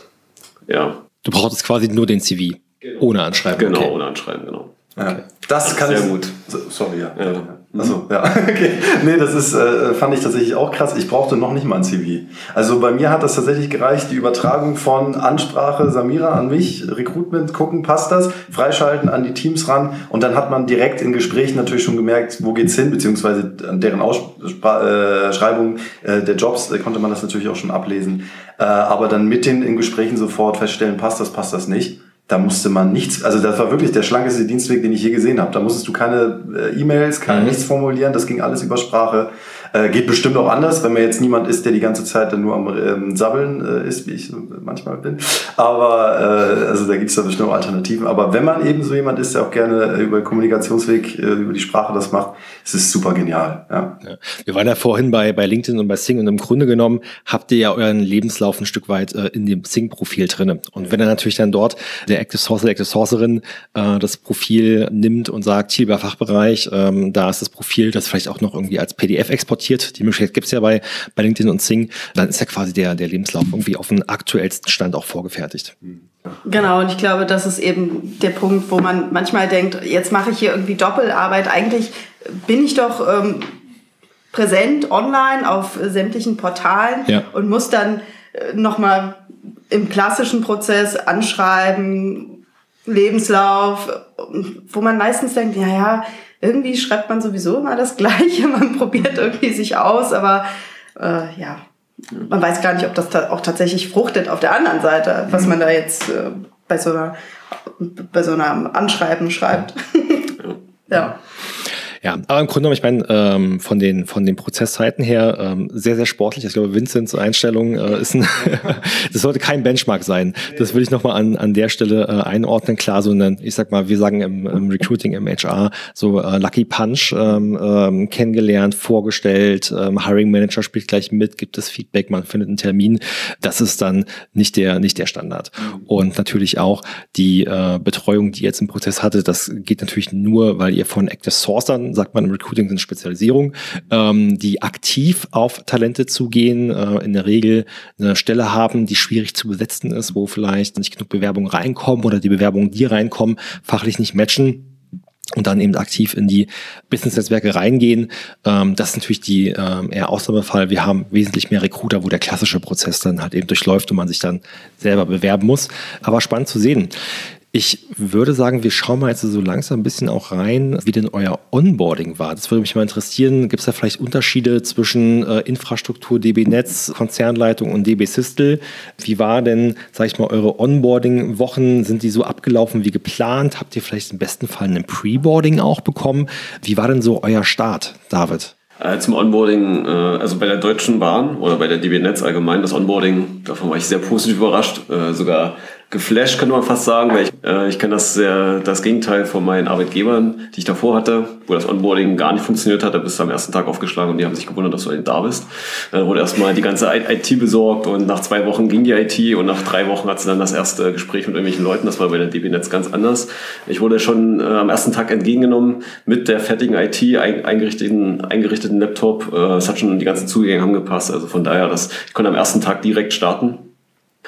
ja.
Du brauchtest quasi nur den CV. Genau. Ohne Anschreiben.
Genau, okay. ohne Anschreiben, genau.
Ja. Okay. Das kann sehr ich. gut. Sorry, ja. ja. Achso, ja. <laughs> Okay. Nee, das ist, äh, fand ich tatsächlich auch krass. Ich brauchte noch nicht mal ein CV. Also bei mir hat das tatsächlich gereicht, die Übertragung von Ansprache Samira an mich, Recruitment gucken, passt das, freischalten an die Teams ran und dann hat man direkt in Gesprächen natürlich schon gemerkt, wo geht's hin, beziehungsweise an deren Ausschreibung äh, der Jobs äh, konnte man das natürlich auch schon ablesen. Äh, aber dann mit den in Gesprächen sofort feststellen, passt das, passt das nicht da musste man nichts, also das war wirklich der schlankeste Dienstweg, den ich je gesehen habe. Da musstest du keine äh, E-Mails, kein mhm. nichts formulieren, das ging alles über Sprache. Äh, geht bestimmt auch anders, wenn man jetzt niemand ist, der die ganze Zeit dann nur am ähm, Sabbeln äh, ist, wie ich manchmal bin. Aber äh, also da gibt es da bestimmt auch Alternativen. Aber wenn man eben so jemand ist, der auch gerne äh, über Kommunikationsweg, äh, über die Sprache das macht, ist es super genial. Ja.
ja. Wir waren ja vorhin bei, bei LinkedIn und bei Sing und im Grunde genommen habt ihr ja euren Lebenslauf ein Stück weit äh, in dem Sing-Profil drinne. Und wenn er natürlich dann dort der Active Sourcer, der Active Sourcerin das Profil nimmt und sagt, hier über Fachbereich, ähm, da ist das Profil, das vielleicht auch noch irgendwie als PDF exportiert exportiert. Die Möglichkeit gibt es ja bei, bei LinkedIn und Sing. Dann ist ja quasi der, der Lebenslauf irgendwie auf den aktuellsten Stand auch vorgefertigt.
Genau, und ich glaube, das ist eben der Punkt, wo man manchmal denkt, jetzt mache ich hier irgendwie Doppelarbeit. Eigentlich bin ich doch ähm, präsent online auf sämtlichen Portalen ja. und muss dann äh, nochmal im klassischen Prozess anschreiben, Lebenslauf, wo man meistens denkt, ja, ja, irgendwie schreibt man sowieso immer das <laughs> Gleiche, man probiert irgendwie sich aus, aber äh, ja, man weiß gar nicht, ob das auch tatsächlich fruchtet auf der anderen Seite, was mhm. man da jetzt äh, bei so einer bei so einem Anschreiben schreibt. Ja. <laughs>
Ja, aber im Grunde genommen, ich meine, ähm, von, den, von den Prozesszeiten her ähm, sehr, sehr sportlich. Ich glaube, Vincents Einstellung äh, ist ein, <laughs> das sollte kein Benchmark sein. Das will ich nochmal an, an der Stelle äh, einordnen. Klar, so ein, ich sag mal, wir sagen im, im Recruiting, im HR, so äh, Lucky Punch ähm, ähm, kennengelernt, vorgestellt, ähm, Hiring Manager spielt gleich mit, gibt es Feedback, man findet einen Termin. Das ist dann nicht der, nicht der Standard. Und natürlich auch die äh, Betreuung, die ihr jetzt im Prozess hattet, das geht natürlich nur, weil ihr von Active Source dann sagt man im Recruiting sind Spezialisierung, ähm, die aktiv auf Talente zugehen, äh, in der Regel eine Stelle haben, die schwierig zu besetzen ist, wo vielleicht nicht genug Bewerbungen reinkommen oder die Bewerbungen, die reinkommen, fachlich nicht matchen und dann eben aktiv in die Business-Netzwerke reingehen. Ähm, das ist natürlich die ähm, eher Ausnahmefall. Wir haben wesentlich mehr Recruiter, wo der klassische Prozess dann halt eben durchläuft und man sich dann selber bewerben muss. Aber spannend zu sehen. Ich würde sagen, wir schauen mal jetzt so langsam ein bisschen auch rein, wie denn euer Onboarding war. Das würde mich mal interessieren. Gibt es da vielleicht Unterschiede zwischen äh, Infrastruktur, DB Netz, Konzernleitung und DB Systel? Wie war denn, sage ich mal, eure Onboarding-Wochen? Sind die so abgelaufen wie geplant? Habt ihr vielleicht im besten Fall ein Preboarding auch bekommen? Wie war denn so euer Start, David?
Äh, zum Onboarding, äh, also bei der Deutschen Bahn oder bei der DB Netz allgemein, das Onboarding, davon war ich sehr positiv überrascht. Äh, sogar geflasht, könnte man fast sagen, weil ich, äh, ich kenne das sehr, das Gegenteil von meinen Arbeitgebern, die ich davor hatte, wo das Onboarding gar nicht funktioniert hat. Da bist du am ersten Tag aufgeschlagen und die haben sich gewundert, dass du eben da bist. Dann wurde erstmal die ganze IT besorgt und nach zwei Wochen ging die IT und nach drei Wochen hat sie dann das erste Gespräch mit irgendwelchen Leuten. Das war bei der DB Netz ganz anders. Ich wurde schon äh, am ersten Tag entgegengenommen mit der fertigen IT, eingerichteten, eingerichteten Laptop. Äh, es hat schon die ganzen Zugänge haben gepasst. Also von daher, das, ich konnte am ersten Tag direkt starten.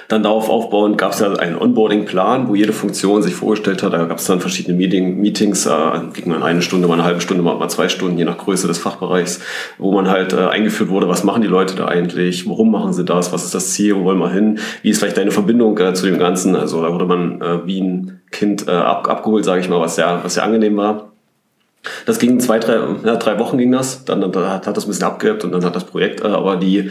Dann darauf aufbauend gab es ja einen Onboarding-Plan, wo jede Funktion sich vorgestellt hat. Da gab es dann verschiedene Meeting, Meetings, äh, ging man eine Stunde, mal eine halbe Stunde, mal zwei Stunden, je nach Größe des Fachbereichs, wo man halt äh, eingeführt wurde, was machen die Leute da eigentlich, warum machen sie das, was ist das Ziel, wo wollen wir hin, wie ist vielleicht deine Verbindung äh, zu dem Ganzen. Also da wurde man äh, wie ein Kind äh, ab, abgeholt, sage ich mal, was sehr, was sehr angenehm war. Das ging zwei, drei, ja, drei Wochen ging das. Dann, dann hat, das ein bisschen abgehabt und dann hat das Projekt äh, aber die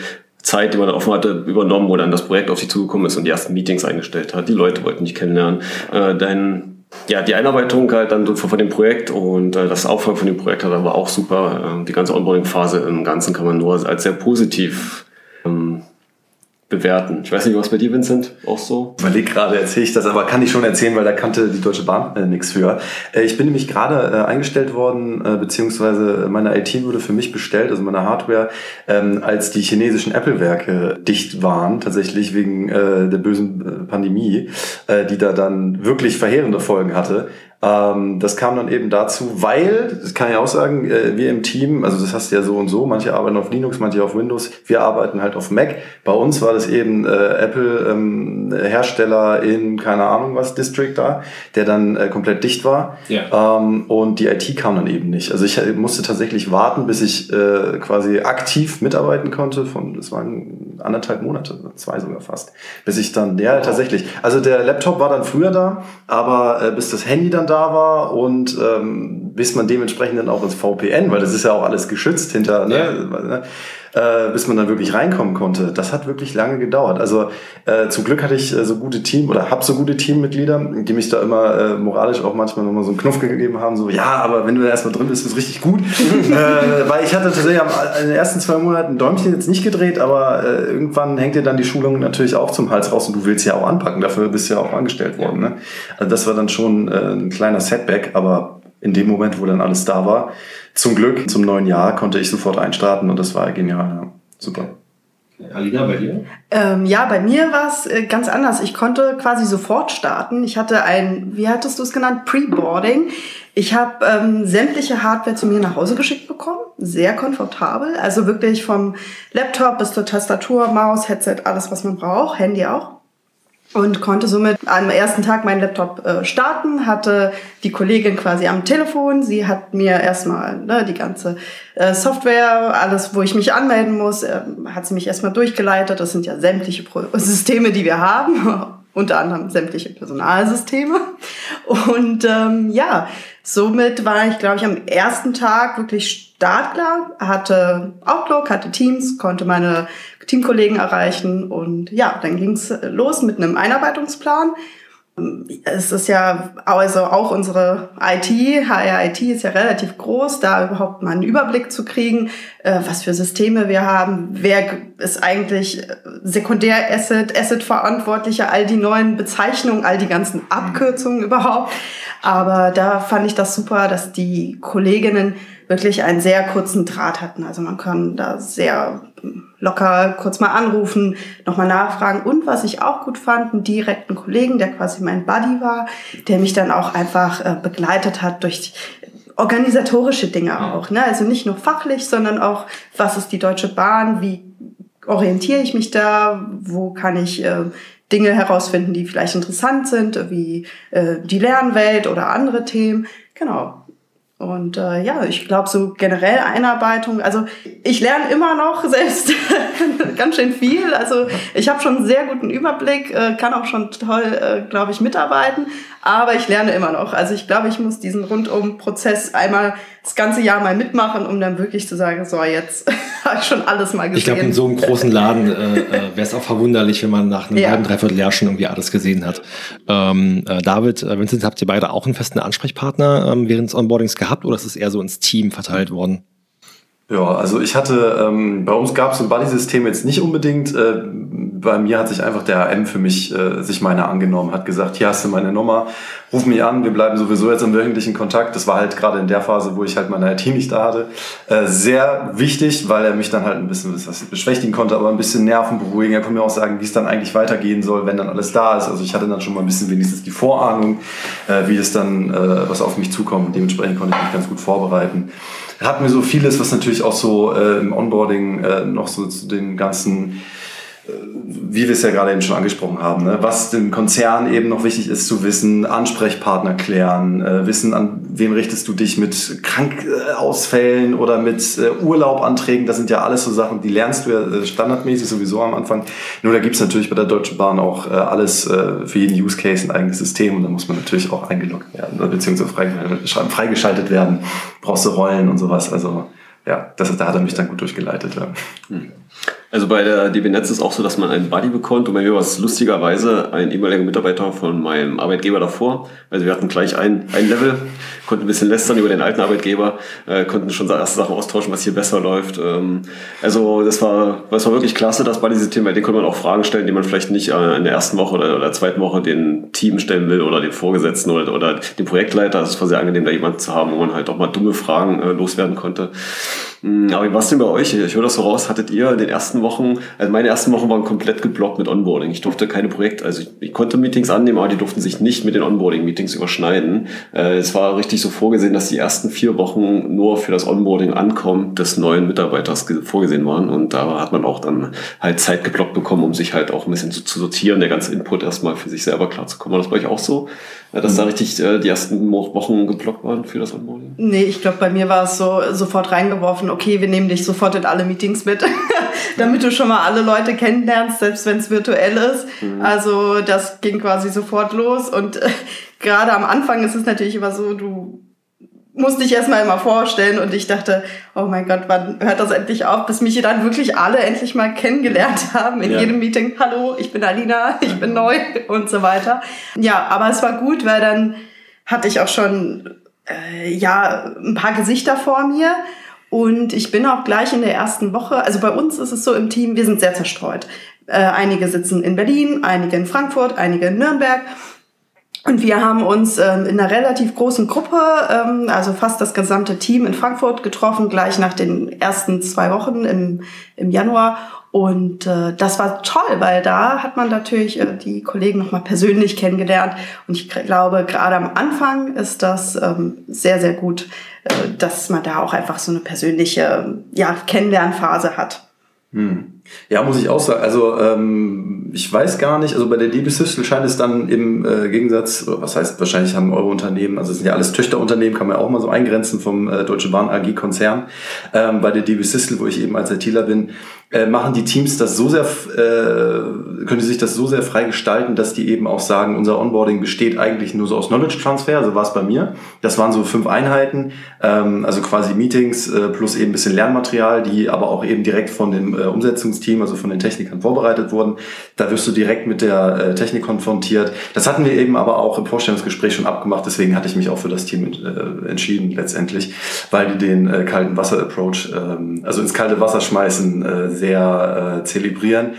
Zeit, die man offen hatte, übernommen, wo dann das Projekt auf sich zugekommen ist und die ersten Meetings eingestellt hat. Die Leute wollten dich kennenlernen. Äh, dein, ja, die Einarbeitung halt dann von dem Projekt und äh, das Auffangen von dem Projekt hat aber auch super. Äh, die ganze Onboarding-Phase im Ganzen kann man nur als sehr positiv ähm, bewerten. Ich weiß nicht, was bei dir, Vincent, auch so?
Ich überlege gerade, erzähle ich das, aber kann ich schon erzählen, weil da kannte die Deutsche Bahn äh, nichts für. Äh, ich bin nämlich gerade äh, eingestellt worden, äh, beziehungsweise meine IT wurde für mich bestellt, also meine Hardware, ähm, als die chinesischen Apple-Werke dicht waren, tatsächlich wegen äh, der bösen äh, Pandemie, die da dann wirklich verheerende Folgen hatte. Ähm, das kam dann eben dazu, weil, das kann ich auch sagen, äh, wir im Team, also das hast du ja so und so, manche arbeiten auf Linux, manche auf Windows, wir arbeiten halt auf Mac. Bei uns war das eben äh, Apple ähm, Hersteller in, keine Ahnung was, District da, der dann äh, komplett dicht war. Ja. Ähm, und die IT kam dann eben nicht. Also ich äh, musste tatsächlich warten, bis ich äh, quasi aktiv mitarbeiten konnte. Von, das waren anderthalb Monate, zwei sogar fast. Bis ich dann, ja, wow. tatsächlich. Also der Laptop war dann früher da, aber äh, bis das Handy dann da war und ähm, bis man dementsprechend dann auch ins VPN, weil das ist ja auch alles geschützt hinter, ne, ja. Äh, bis man dann wirklich reinkommen konnte. Das hat wirklich lange gedauert. Also äh, zum Glück hatte ich äh, so gute Team oder habe so gute Teammitglieder, die mich da immer äh, moralisch auch manchmal nochmal so einen Knuff gegeben haben, so ja, aber wenn du da erstmal drin bist, ist es richtig gut. <laughs> äh, weil ich hatte tatsächlich am, in den ersten zwei Monaten ein Däumchen jetzt nicht gedreht, aber äh, irgendwann hängt dir dann die Schulung natürlich auch zum Hals raus und du willst ja auch anpacken. Dafür bist du ja auch angestellt worden. Ne? Also das war dann schon äh, ein kleiner Setback, aber in dem Moment, wo dann alles da war, zum Glück zum neuen Jahr konnte ich sofort einstarten und das war genial. Ja. Super.
Alina, bei dir? Ähm, ja, bei mir war es äh, ganz anders. Ich konnte quasi sofort starten. Ich hatte ein, wie hattest du es genannt, Pre-Boarding. Ich habe ähm, sämtliche Hardware zu mir nach Hause geschickt bekommen. Sehr komfortabel. Also wirklich vom Laptop bis zur Tastatur, Maus, Headset, alles, was man braucht. Handy auch und konnte somit am ersten Tag meinen Laptop äh, starten, hatte die Kollegin quasi am Telefon. Sie hat mir erstmal ne, die ganze äh, Software, alles, wo ich mich anmelden muss, äh, hat sie mich erstmal durchgeleitet. Das sind ja sämtliche Pro <laughs> Systeme, die wir haben, <laughs> unter anderem sämtliche Personalsysteme. Und ähm, ja, somit war ich, glaube ich, am ersten Tag wirklich startklar, hatte Outlook, hatte Teams, konnte meine Teamkollegen erreichen. Und ja, dann ging es los mit einem Einarbeitungsplan. Es ist ja also auch unsere IT, HR IT ist ja relativ groß, da überhaupt mal einen Überblick zu kriegen, äh, was für Systeme wir haben, wer ist eigentlich Sekundär-Asset, Asset-Verantwortlicher, all die neuen Bezeichnungen, all die ganzen Abkürzungen überhaupt. Aber da fand ich das super, dass die Kolleginnen wirklich einen sehr kurzen Draht hatten. Also man kann da sehr locker kurz mal anrufen, nochmal nachfragen. Und was ich auch gut fand, einen direkten Kollegen, der quasi mein Buddy war, der mich dann auch einfach äh, begleitet hat durch organisatorische Dinge auch. Ne? Also nicht nur fachlich, sondern auch, was ist die Deutsche Bahn, wie orientiere ich mich da, wo kann ich äh, Dinge herausfinden, die vielleicht interessant sind, wie äh, die Lernwelt oder andere Themen. Genau. Und äh, ja, ich glaube so generell Einarbeitung, also ich lerne immer noch selbst <laughs> ganz schön viel. Also ich habe schon einen sehr guten Überblick, äh, kann auch schon toll, äh, glaube ich, mitarbeiten, aber ich lerne immer noch. Also ich glaube, ich muss diesen Rundum-Prozess einmal das ganze Jahr mal mitmachen, um dann wirklich zu sagen, so jetzt <laughs> habe ich schon alles mal gesehen.
Ich glaube, in so einem großen Laden äh, äh wäre es auch verwunderlich, wenn man nach einem ja. halben, dreiviertel Jahr schon irgendwie alles gesehen hat. Ähm, äh, David, äh, Vincent, habt ihr beide auch einen festen Ansprechpartner ähm, während des Onboardings gehabt oder ist es eher so ins Team verteilt worden?
Ja, also ich hatte, ähm, bei uns gab es ein Buddy-System jetzt nicht unbedingt. Äh, bei mir hat sich einfach der AM für mich äh, sich meiner angenommen, hat gesagt, hier hast du meine Nummer, ruf mich an, wir bleiben sowieso jetzt im wöchentlichen Kontakt. Das war halt gerade in der Phase, wo ich halt meine IT nicht da hatte. Äh, sehr wichtig, weil er mich dann halt ein bisschen was beschwächtigen konnte, aber ein bisschen Nerven beruhigen. Er konnte mir auch sagen, wie es dann eigentlich weitergehen soll, wenn dann alles da ist. Also ich hatte dann schon mal ein bisschen wenigstens die Vorahnung, äh, wie es dann, äh, was auf mich zukommt. Dementsprechend konnte ich mich ganz gut vorbereiten hatten wir so vieles, was natürlich auch so äh, im Onboarding äh, noch so zu den ganzen wie wir es ja gerade eben schon angesprochen haben, ne? was dem Konzern eben noch wichtig ist zu wissen, Ansprechpartner klären, äh, wissen, an wen richtest du dich mit Krankausfällen oder mit äh, Urlaubanträgen, das sind ja alles so Sachen, die lernst du ja äh, standardmäßig sowieso am Anfang. Nur da gibt es natürlich bei der Deutschen Bahn auch äh, alles äh, für jeden Use Case ein eigenes System und da muss man natürlich auch eingeloggt werden, beziehungsweise freigeschaltet werden, brauchst du Rollen und sowas, also ja, das, da hat er mich dann gut durchgeleitet. Ja.
Hm. Also bei der DB Netz ist auch so, dass man einen Buddy bekommt und bei mir war es lustigerweise ein ehemaliger Mitarbeiter von meinem Arbeitgeber davor. Also wir hatten gleich ein, ein Level, konnten ein bisschen lästern über den alten Arbeitgeber, äh, konnten schon erste Sachen austauschen, was hier besser läuft. Ähm, also das war, das war wirklich klasse, das Buddy-System, bei dem konnte man auch Fragen stellen, die man vielleicht nicht äh, in der ersten Woche oder, oder der zweiten Woche den Team stellen will oder den Vorgesetzten oder, oder den Projektleiter. Es war sehr angenehm, da jemanden zu haben, wo man halt auch mal dumme Fragen äh, loswerden konnte. Hm, aber wie war es denn bei euch? Ich höre das so raus, hattet ihr den ersten Wochen, also meine ersten Wochen waren komplett geblockt mit Onboarding. Ich durfte keine Projekte, also ich, ich, konnte Meetings annehmen, aber die durften sich nicht mit den Onboarding-Meetings überschneiden. Äh, es war richtig so vorgesehen, dass die ersten vier Wochen nur für das Onboarding ankommen des neuen Mitarbeiters vorgesehen waren. Und da hat man auch dann halt Zeit geblockt bekommen, um sich halt auch ein bisschen zu, zu sortieren, der ganze Input erstmal für sich selber klarzukommen. War das bei euch auch so? Dass da richtig äh, die ersten Wochen geblockt waren für das Onboarding?
Nee, ich glaube, bei mir war es so sofort reingeworfen, okay, wir nehmen dich sofort in alle Meetings mit, <laughs> damit du schon mal alle Leute kennenlernst, selbst wenn es virtuell ist. Mhm. Also das ging quasi sofort los und äh, <laughs> gerade am Anfang ist es natürlich immer so, du musste ich erstmal immer vorstellen und ich dachte, oh mein Gott, wann hört das endlich auf, bis mich dann wirklich alle endlich mal kennengelernt <laughs> haben in ja. jedem Meeting. Hallo, ich bin Alina, ich bin neu <laughs> und so weiter. Ja, aber es war gut, weil dann hatte ich auch schon äh, ja ein paar Gesichter vor mir und ich bin auch gleich in der ersten Woche, also bei uns ist es so im Team, wir sind sehr zerstreut. Äh, einige sitzen in Berlin, einige in Frankfurt, einige in Nürnberg und wir haben uns ähm, in einer relativ großen Gruppe, ähm, also fast das gesamte Team in Frankfurt getroffen, gleich nach den ersten zwei Wochen im, im Januar. Und äh, das war toll, weil da hat man natürlich äh, die Kollegen nochmal persönlich kennengelernt. Und ich glaube, gerade am Anfang ist das ähm, sehr, sehr gut, äh, dass man da auch einfach so eine persönliche ja, Kennenlernphase hat.
Hm. Ja, muss ich auch sagen. Also ähm, ich weiß gar nicht, also bei der DB Systel scheint es dann im äh, Gegensatz, was heißt, wahrscheinlich haben eure Unternehmen, also es sind ja alles Töchterunternehmen, kann man ja auch mal so eingrenzen vom äh, Deutsche Bahn AG Konzern. Ähm, bei der DB Systel, wo ich eben als ITler bin, äh, machen die Teams das so sehr, äh, können sich das so sehr frei gestalten, dass die eben auch sagen, unser Onboarding besteht eigentlich nur so aus Knowledge Transfer, so war es bei mir. Das waren so fünf Einheiten, ähm, also quasi Meetings äh, plus eben ein bisschen Lernmaterial, die aber auch eben direkt von dem äh, Umsetzungs ins Team, also von den Technikern vorbereitet wurden. Da wirst du direkt mit der äh, Technik konfrontiert. Das hatten wir eben aber auch im Vorstellungsgespräch schon abgemacht, deswegen hatte ich mich auch für das Team äh, entschieden letztendlich, weil die den äh, kalten Wasser-Approach, ähm, also ins kalte Wasser schmeißen, äh, sehr äh, zelebrieren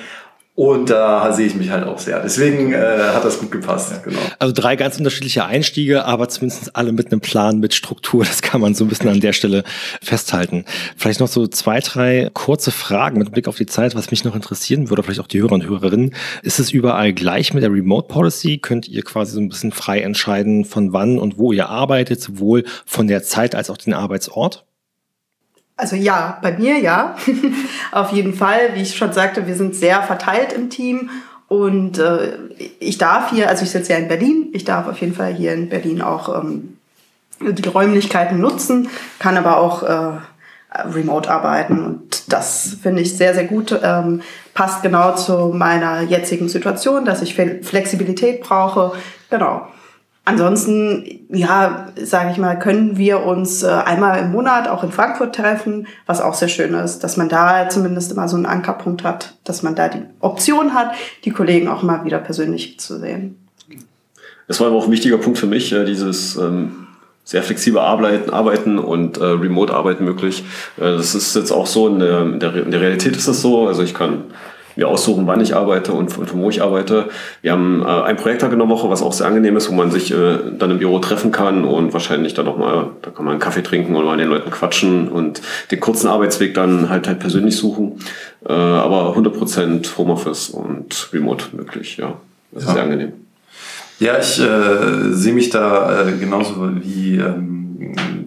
und da sehe ich mich halt auch sehr. Deswegen äh, hat das gut gepasst. Ja. Genau.
Also drei ganz unterschiedliche Einstiege, aber zumindest alle mit einem Plan, mit Struktur. Das kann man so ein bisschen an der Stelle festhalten. Vielleicht noch so zwei, drei kurze Fragen mit Blick auf die Zeit, was mich noch interessieren würde, vielleicht auch die Hörer und Hörerinnen. Ist es überall gleich mit der Remote Policy? Könnt ihr quasi so ein bisschen frei entscheiden, von wann und wo ihr arbeitet, sowohl von der Zeit als auch den Arbeitsort?
Also ja, bei mir ja, <laughs> auf jeden Fall. Wie ich schon sagte, wir sind sehr verteilt im Team und äh, ich darf hier, also ich sitze ja in Berlin, ich darf auf jeden Fall hier in Berlin auch ähm, die Räumlichkeiten nutzen, kann aber auch äh, remote arbeiten und das finde ich sehr, sehr gut. Ähm, passt genau zu meiner jetzigen Situation, dass ich Flexibilität brauche. Genau. Ansonsten, ja, sage ich mal, können wir uns äh, einmal im Monat auch in Frankfurt treffen, was auch sehr schön ist, dass man da zumindest immer so einen Ankerpunkt hat, dass man da die Option hat, die Kollegen auch mal wieder persönlich zu sehen.
Das war aber auch ein wichtiger Punkt für mich, äh, dieses ähm, sehr flexible Arbeiten, Arbeiten und äh, Remote-Arbeiten möglich. Äh, das ist jetzt auch so, in der, in der Realität ist das so. Also ich kann mir aussuchen, wann ich arbeite und von, wo ich arbeite. Wir haben äh, ein Projekttag in der Woche, was auch sehr angenehm ist, wo man sich äh, dann im Büro treffen kann und wahrscheinlich dann auch mal, da kann man einen Kaffee trinken oder mal den Leuten quatschen und den kurzen Arbeitsweg dann halt halt persönlich suchen. Äh, aber 100% Homeoffice und Remote möglich, ja. Das ist ja. sehr angenehm.
Ja, ich äh, sehe mich da äh, genauso wie ähm,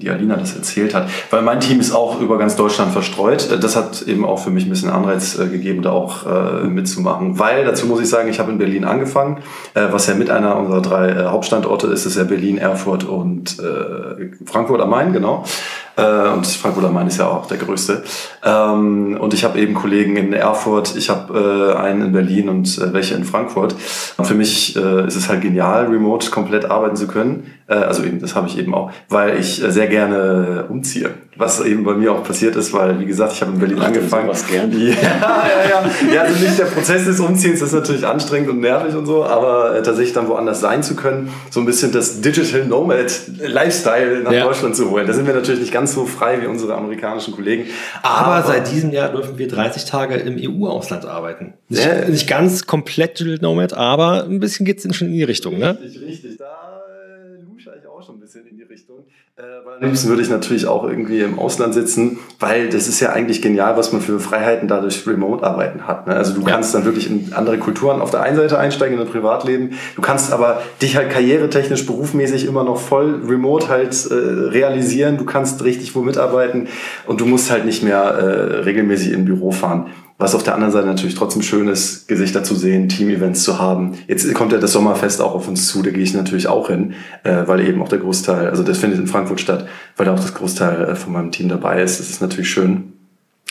die Alina das erzählt hat. Weil mein Team ist auch über ganz Deutschland verstreut. Das hat eben auch für mich ein bisschen Anreiz äh, gegeben, da auch äh, mitzumachen. Weil, dazu muss ich sagen, ich habe in Berlin angefangen, äh, was ja mit einer unserer drei Hauptstandorte ist, ist ja Berlin, Erfurt und Frankfurt am Main, genau. Und Frankfurt am Main ist ja auch der größte. Ähm, und ich habe eben Kollegen in Erfurt, ich habe einen in Berlin und welche in Frankfurt. Und für mich ist es halt genial, remote komplett arbeiten zu können. Äh, also eben, das habe ich eben auch, weil ich äh, sehr gerne umziehe. Was eben bei mir auch passiert ist, weil, wie gesagt, ich habe in Berlin Ach, angefangen.
Was gern. <laughs>
Ja, ja, ja. ja, also nicht der Prozess des Umziehens ist natürlich anstrengend und nervig und so, aber tatsächlich dann woanders sein zu können, so ein bisschen das Digital Nomad Lifestyle nach ja. Deutschland zu holen. Da sind wir natürlich nicht ganz so frei wie unsere amerikanischen Kollegen.
Aber, aber seit diesem Jahr dürfen wir 30 Tage im EU-Ausland arbeiten. Nicht, nicht ganz komplett Digital Nomad, aber ein bisschen geht es schon in die Richtung. Ne?
Richtig, richtig. Da auch schon ein bisschen in die Richtung. Äh, weil am liebsten würde ich natürlich auch irgendwie im Ausland sitzen, weil das ist ja eigentlich genial, was man für Freiheiten dadurch Remote-Arbeiten hat. Ne? Also du ja. kannst dann wirklich in andere Kulturen auf der einen Seite einsteigen, in ein Privatleben. Du kannst aber dich halt karrieretechnisch, berufmäßig immer noch voll remote halt äh, realisieren. Du kannst richtig wo mitarbeiten und du musst halt nicht mehr äh, regelmäßig in Büro fahren. Was auf der anderen Seite natürlich trotzdem schön ist, Gesichter zu sehen, Team-Events zu haben. Jetzt kommt ja das Sommerfest auch auf uns zu, da gehe ich natürlich auch hin, äh, weil eben auch der Großteil, also das findet in Frankfurt statt, weil da auch das Großteil äh, von meinem Team dabei ist. Das ist natürlich schön.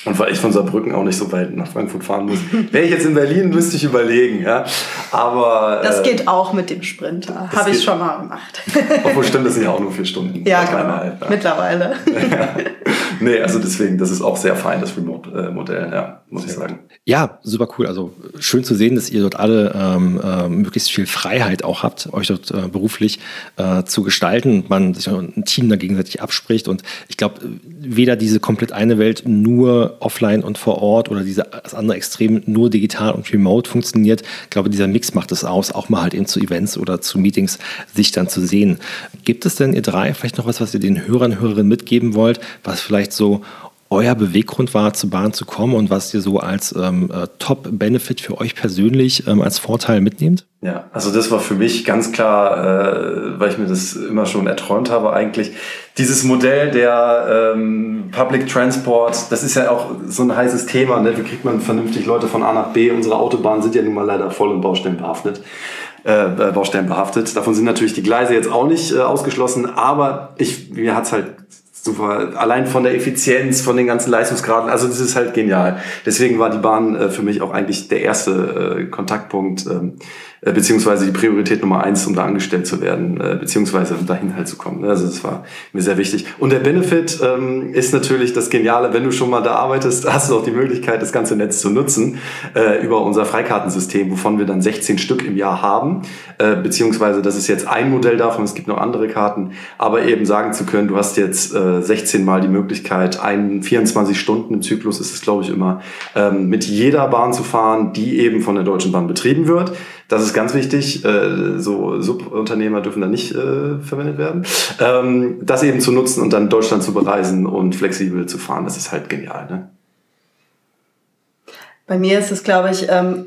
Und weil ich von Saarbrücken auch nicht so weit nach Frankfurt fahren muss. <laughs> Wäre ich jetzt in Berlin, müsste ich überlegen. Ja. Aber,
das äh, geht auch mit dem Sprinter. Habe ich schon mal gemacht.
Obwohl stimmt, das sind ja auch nur vier Stunden.
Ja, genau. Ja. Mittlerweile. <laughs> <laughs>
Nee, also deswegen, das ist auch sehr fein, das Remote-Modell, ja, muss ich sagen.
Ja, super cool. Also schön zu sehen, dass ihr dort alle ähm, äh, möglichst viel Freiheit auch habt, euch dort äh, beruflich äh, zu gestalten. Man sich ein Team da gegenseitig abspricht. Und ich glaube, weder diese komplett eine Welt nur offline und vor Ort oder diese, das andere Extrem nur digital und remote funktioniert. Ich glaube, dieser Mix macht es aus, auch mal halt eben zu Events oder zu Meetings sich dann zu sehen. Gibt es denn, ihr drei, vielleicht noch was, was ihr den Hörern, Hörerinnen mitgeben wollt, was vielleicht vielleicht so euer Beweggrund war, zur Bahn zu kommen und was ihr so als ähm, äh, Top-Benefit für euch persönlich ähm, als Vorteil mitnehmt?
Ja, also das war für mich ganz klar, äh, weil ich mir das immer schon erträumt habe eigentlich. Dieses Modell der ähm, Public Transport, das ist ja auch so ein heißes Thema. Ne? Wie kriegt man vernünftig Leute von A nach B? Unsere Autobahnen sind ja nun mal leider voll und Baustellen behaftet. Äh, Baustellen behaftet. Davon sind natürlich die Gleise jetzt auch nicht äh, ausgeschlossen, aber ich, mir hat's halt super. Allein von der Effizienz, von den ganzen Leistungsgraden. Also das ist halt genial. Deswegen war die Bahn äh, für mich auch eigentlich der erste äh, Kontaktpunkt. Ähm, äh, beziehungsweise die Priorität Nummer eins, um da angestellt zu werden, äh, beziehungsweise dahin halt zu kommen. Also das war mir sehr wichtig. Und der Benefit ähm, ist natürlich das Geniale, wenn du schon mal da arbeitest, <laughs> hast du auch die Möglichkeit, das ganze Netz zu nutzen äh, über unser Freikartensystem, wovon wir dann 16 Stück im Jahr haben, äh, beziehungsweise das ist jetzt ein Modell davon, es gibt noch andere Karten, aber eben sagen zu können, du hast jetzt äh, 16 Mal die Möglichkeit, einen 24 Stunden im Zyklus ist es, glaube ich, immer, ähm, mit jeder Bahn zu fahren, die eben von der Deutschen Bahn betrieben wird. Das ist ganz wichtig. Äh, so Subunternehmer dürfen da nicht äh, verwendet werden. Ähm, das eben zu nutzen und dann Deutschland zu bereisen und flexibel zu fahren, das ist halt genial. Ne?
Bei mir ist es, glaube ich, ähm,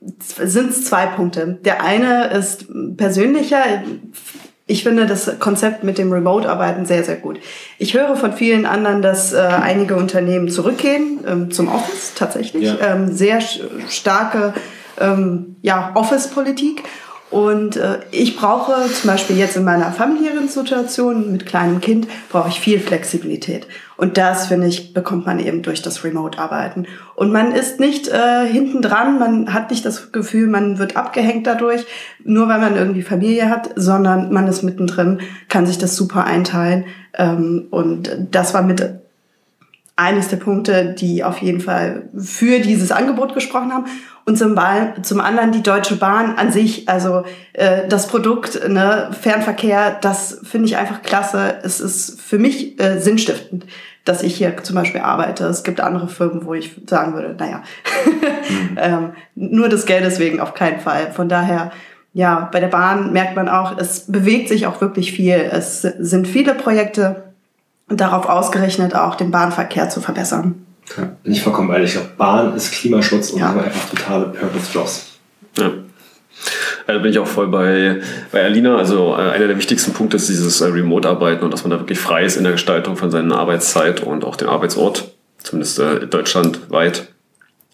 sind es zwei Punkte. Der eine ist persönlicher. Ich finde das Konzept mit dem Remote-Arbeiten sehr, sehr gut. Ich höre von vielen anderen, dass äh, einige Unternehmen zurückgehen ähm, zum Office tatsächlich. Ja. Ähm, sehr starke ähm, ja, Office-Politik. Und äh, ich brauche zum Beispiel jetzt in meiner familiären Situation mit kleinem Kind, brauche ich viel Flexibilität. Und das, finde ich, bekommt man eben durch das Remote-Arbeiten. Und man ist nicht äh, hinten dran, man hat nicht das Gefühl, man wird abgehängt dadurch, nur weil man irgendwie Familie hat, sondern man ist mittendrin, kann sich das super einteilen. Ähm, und das war mit eines der Punkte, die auf jeden Fall für dieses Angebot gesprochen haben und zum, zum anderen die Deutsche Bahn an sich, also äh, das Produkt, ne, Fernverkehr, das finde ich einfach klasse. Es ist für mich äh, sinnstiftend, dass ich hier zum Beispiel arbeite. Es gibt andere Firmen, wo ich sagen würde, naja, mhm. <laughs> ähm, nur des Geldes wegen auf keinen Fall. Von daher, ja, bei der Bahn merkt man auch, es bewegt sich auch wirklich viel. Es sind viele Projekte darauf ausgerechnet, auch den Bahnverkehr zu verbessern.
Ja, bin ich vollkommen ehrlich. Ich glaube, Bahn ist Klimaschutz und ja. einfach totale Purpose Jobs.
Ja. Da bin ich auch voll bei, bei Alina. Also äh, einer der wichtigsten Punkte ist dieses äh, Remote-Arbeiten und dass man da wirklich frei ist in der Gestaltung von seiner Arbeitszeit und auch den Arbeitsort, zumindest äh, deutschlandweit.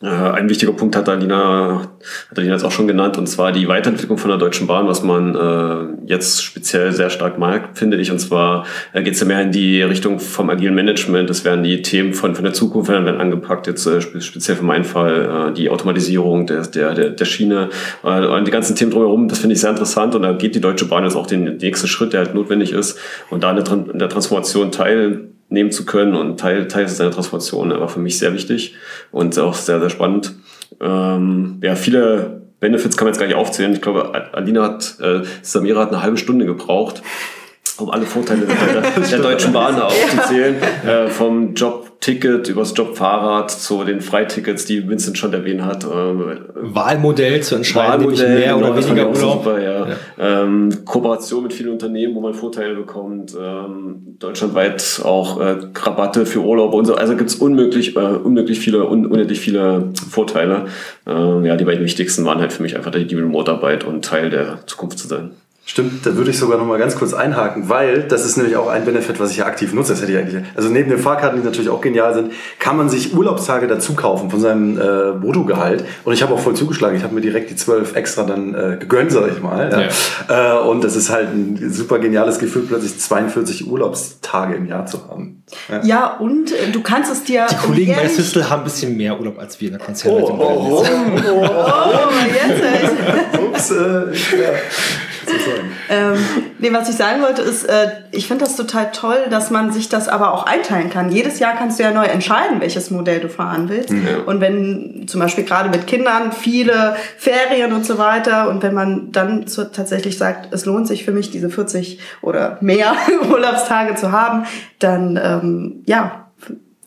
Äh, ein wichtiger Punkt hat Alina, hat Alina jetzt auch schon genannt, und zwar die Weiterentwicklung von der Deutschen Bahn, was man äh, jetzt speziell sehr stark mag, finde ich. Und zwar äh, geht es ja mehr in die Richtung vom agilen Management. Das werden die Themen von, von der Zukunft werden, werden angepackt, jetzt äh, speziell für meinen Fall äh, die Automatisierung der, der, der, der Schiene äh, und die ganzen Themen drumherum. Das finde ich sehr interessant und da geht die Deutsche Bahn jetzt auch den, nächsten Schritt, der halt notwendig ist und da in der Transformation teil nehmen zu können und Teil, Teil seiner Transformation war für mich sehr wichtig und auch sehr, sehr spannend. Ähm, ja, viele Benefits kann man jetzt gar nicht aufzählen. Ich glaube, Alina hat, äh, Samira hat eine halbe Stunde gebraucht, um alle Vorteile der, der <laughs> Deutschen Bahn aufzuzählen. Äh, vom Jobticket übers Jobfahrrad zu den Freitickets, die Vincent schon erwähnt hat. Äh,
Wahlmodell zu entscheiden, Wahlmodell, mehr oder genau, weniger Urlaub.
Super, ja. ja. Ähm, Kooperation mit vielen Unternehmen, wo man Vorteile bekommt. Ähm, deutschlandweit auch äh, Rabatte für Urlaub und so. Also gibt es unmöglich, äh, unmöglich viele, un unendlich viele Vorteile. Ähm, ja, die beiden wichtigsten waren halt für mich einfach die Remote-Arbeit und Teil der Zukunft zu sein.
Stimmt, da würde ich sogar noch mal ganz kurz einhaken, weil das ist nämlich auch ein Benefit, was ich ja aktiv nutze. Das hätte ich eigentlich. Also neben den Fahrkarten, die natürlich auch genial sind, kann man sich Urlaubstage dazu kaufen von seinem äh, Bruttogehalt. Und ich habe auch voll zugeschlagen. Ich habe mir direkt die zwölf extra dann äh, gegönnt, sag ich mal. Ja. Ja. Äh, und das ist halt ein super geniales Gefühl, plötzlich 42 Urlaubstage im Jahr zu haben.
Ja, ja und äh, du kannst es dir.
Die Kollegen bei Sistel haben ein bisschen mehr Urlaub als wir in der Konzernleitung. Oh, oh, oh,
oh, oh, oh, jetzt. Ups, äh, <laughs> ja ähm, nee, was ich sagen wollte, ist, äh, ich finde das total toll, dass man sich das aber auch einteilen kann. Jedes Jahr kannst du ja neu entscheiden, welches Modell du fahren willst. Ja. Und wenn zum Beispiel gerade mit Kindern viele Ferien und so weiter und wenn man dann so tatsächlich sagt, es lohnt sich für mich, diese 40 oder mehr <laughs> Urlaubstage zu haben, dann ähm, ja,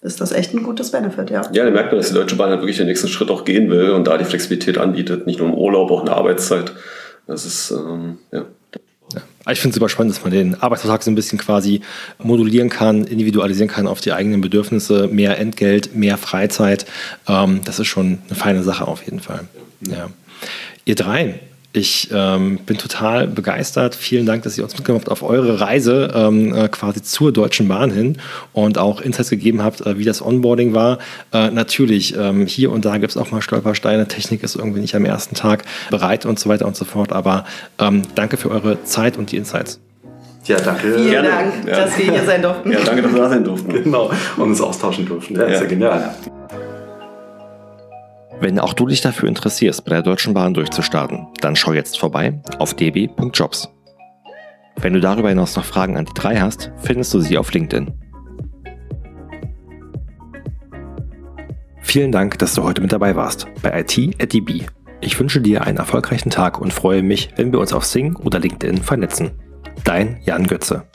ist das echt ein gutes Benefit, ja.
Ja, da merkt man, dass die Deutsche Bahn halt wirklich den nächsten Schritt auch gehen will und da die Flexibilität anbietet, nicht nur im Urlaub, auch in der Arbeitszeit. Das ist, ähm, ja.
Ich finde es super spannend, dass man den Arbeitsvertrag so ein bisschen quasi modulieren kann, individualisieren kann auf die eigenen Bedürfnisse, mehr Entgelt, mehr Freizeit. Ähm, das ist schon eine feine Sache auf jeden Fall. Ja. Ihr drei, ich ähm, bin total begeistert. Vielen Dank, dass ihr uns mitgemacht habt auf eure Reise ähm, äh, quasi zur Deutschen Bahn hin und auch Insights gegeben habt, äh, wie das Onboarding war. Äh, natürlich, ähm, hier und da gibt es auch mal Stolpersteine. Technik ist irgendwie nicht am ersten Tag bereit und so weiter und so fort. Aber ähm, danke für eure Zeit und die Insights.
Ja, danke.
Vielen
Gerne.
Dank,
Ja.
dass wir hier sein durften.
Ja, danke, dass wir da sein durften.
Genau, und uns austauschen durften. Ja, ist ja
Ja.
Wenn auch du dich dafür interessierst, bei der Deutschen Bahn durchzustarten, dann schau jetzt vorbei auf db.jobs. Wenn du darüber hinaus noch Fragen an die drei hast, findest du sie auf LinkedIn. Vielen Dank, dass du heute mit dabei warst bei IT at DB. Ich wünsche dir einen erfolgreichen Tag und freue mich, wenn wir uns auf Sing oder LinkedIn vernetzen. Dein Jan Götze.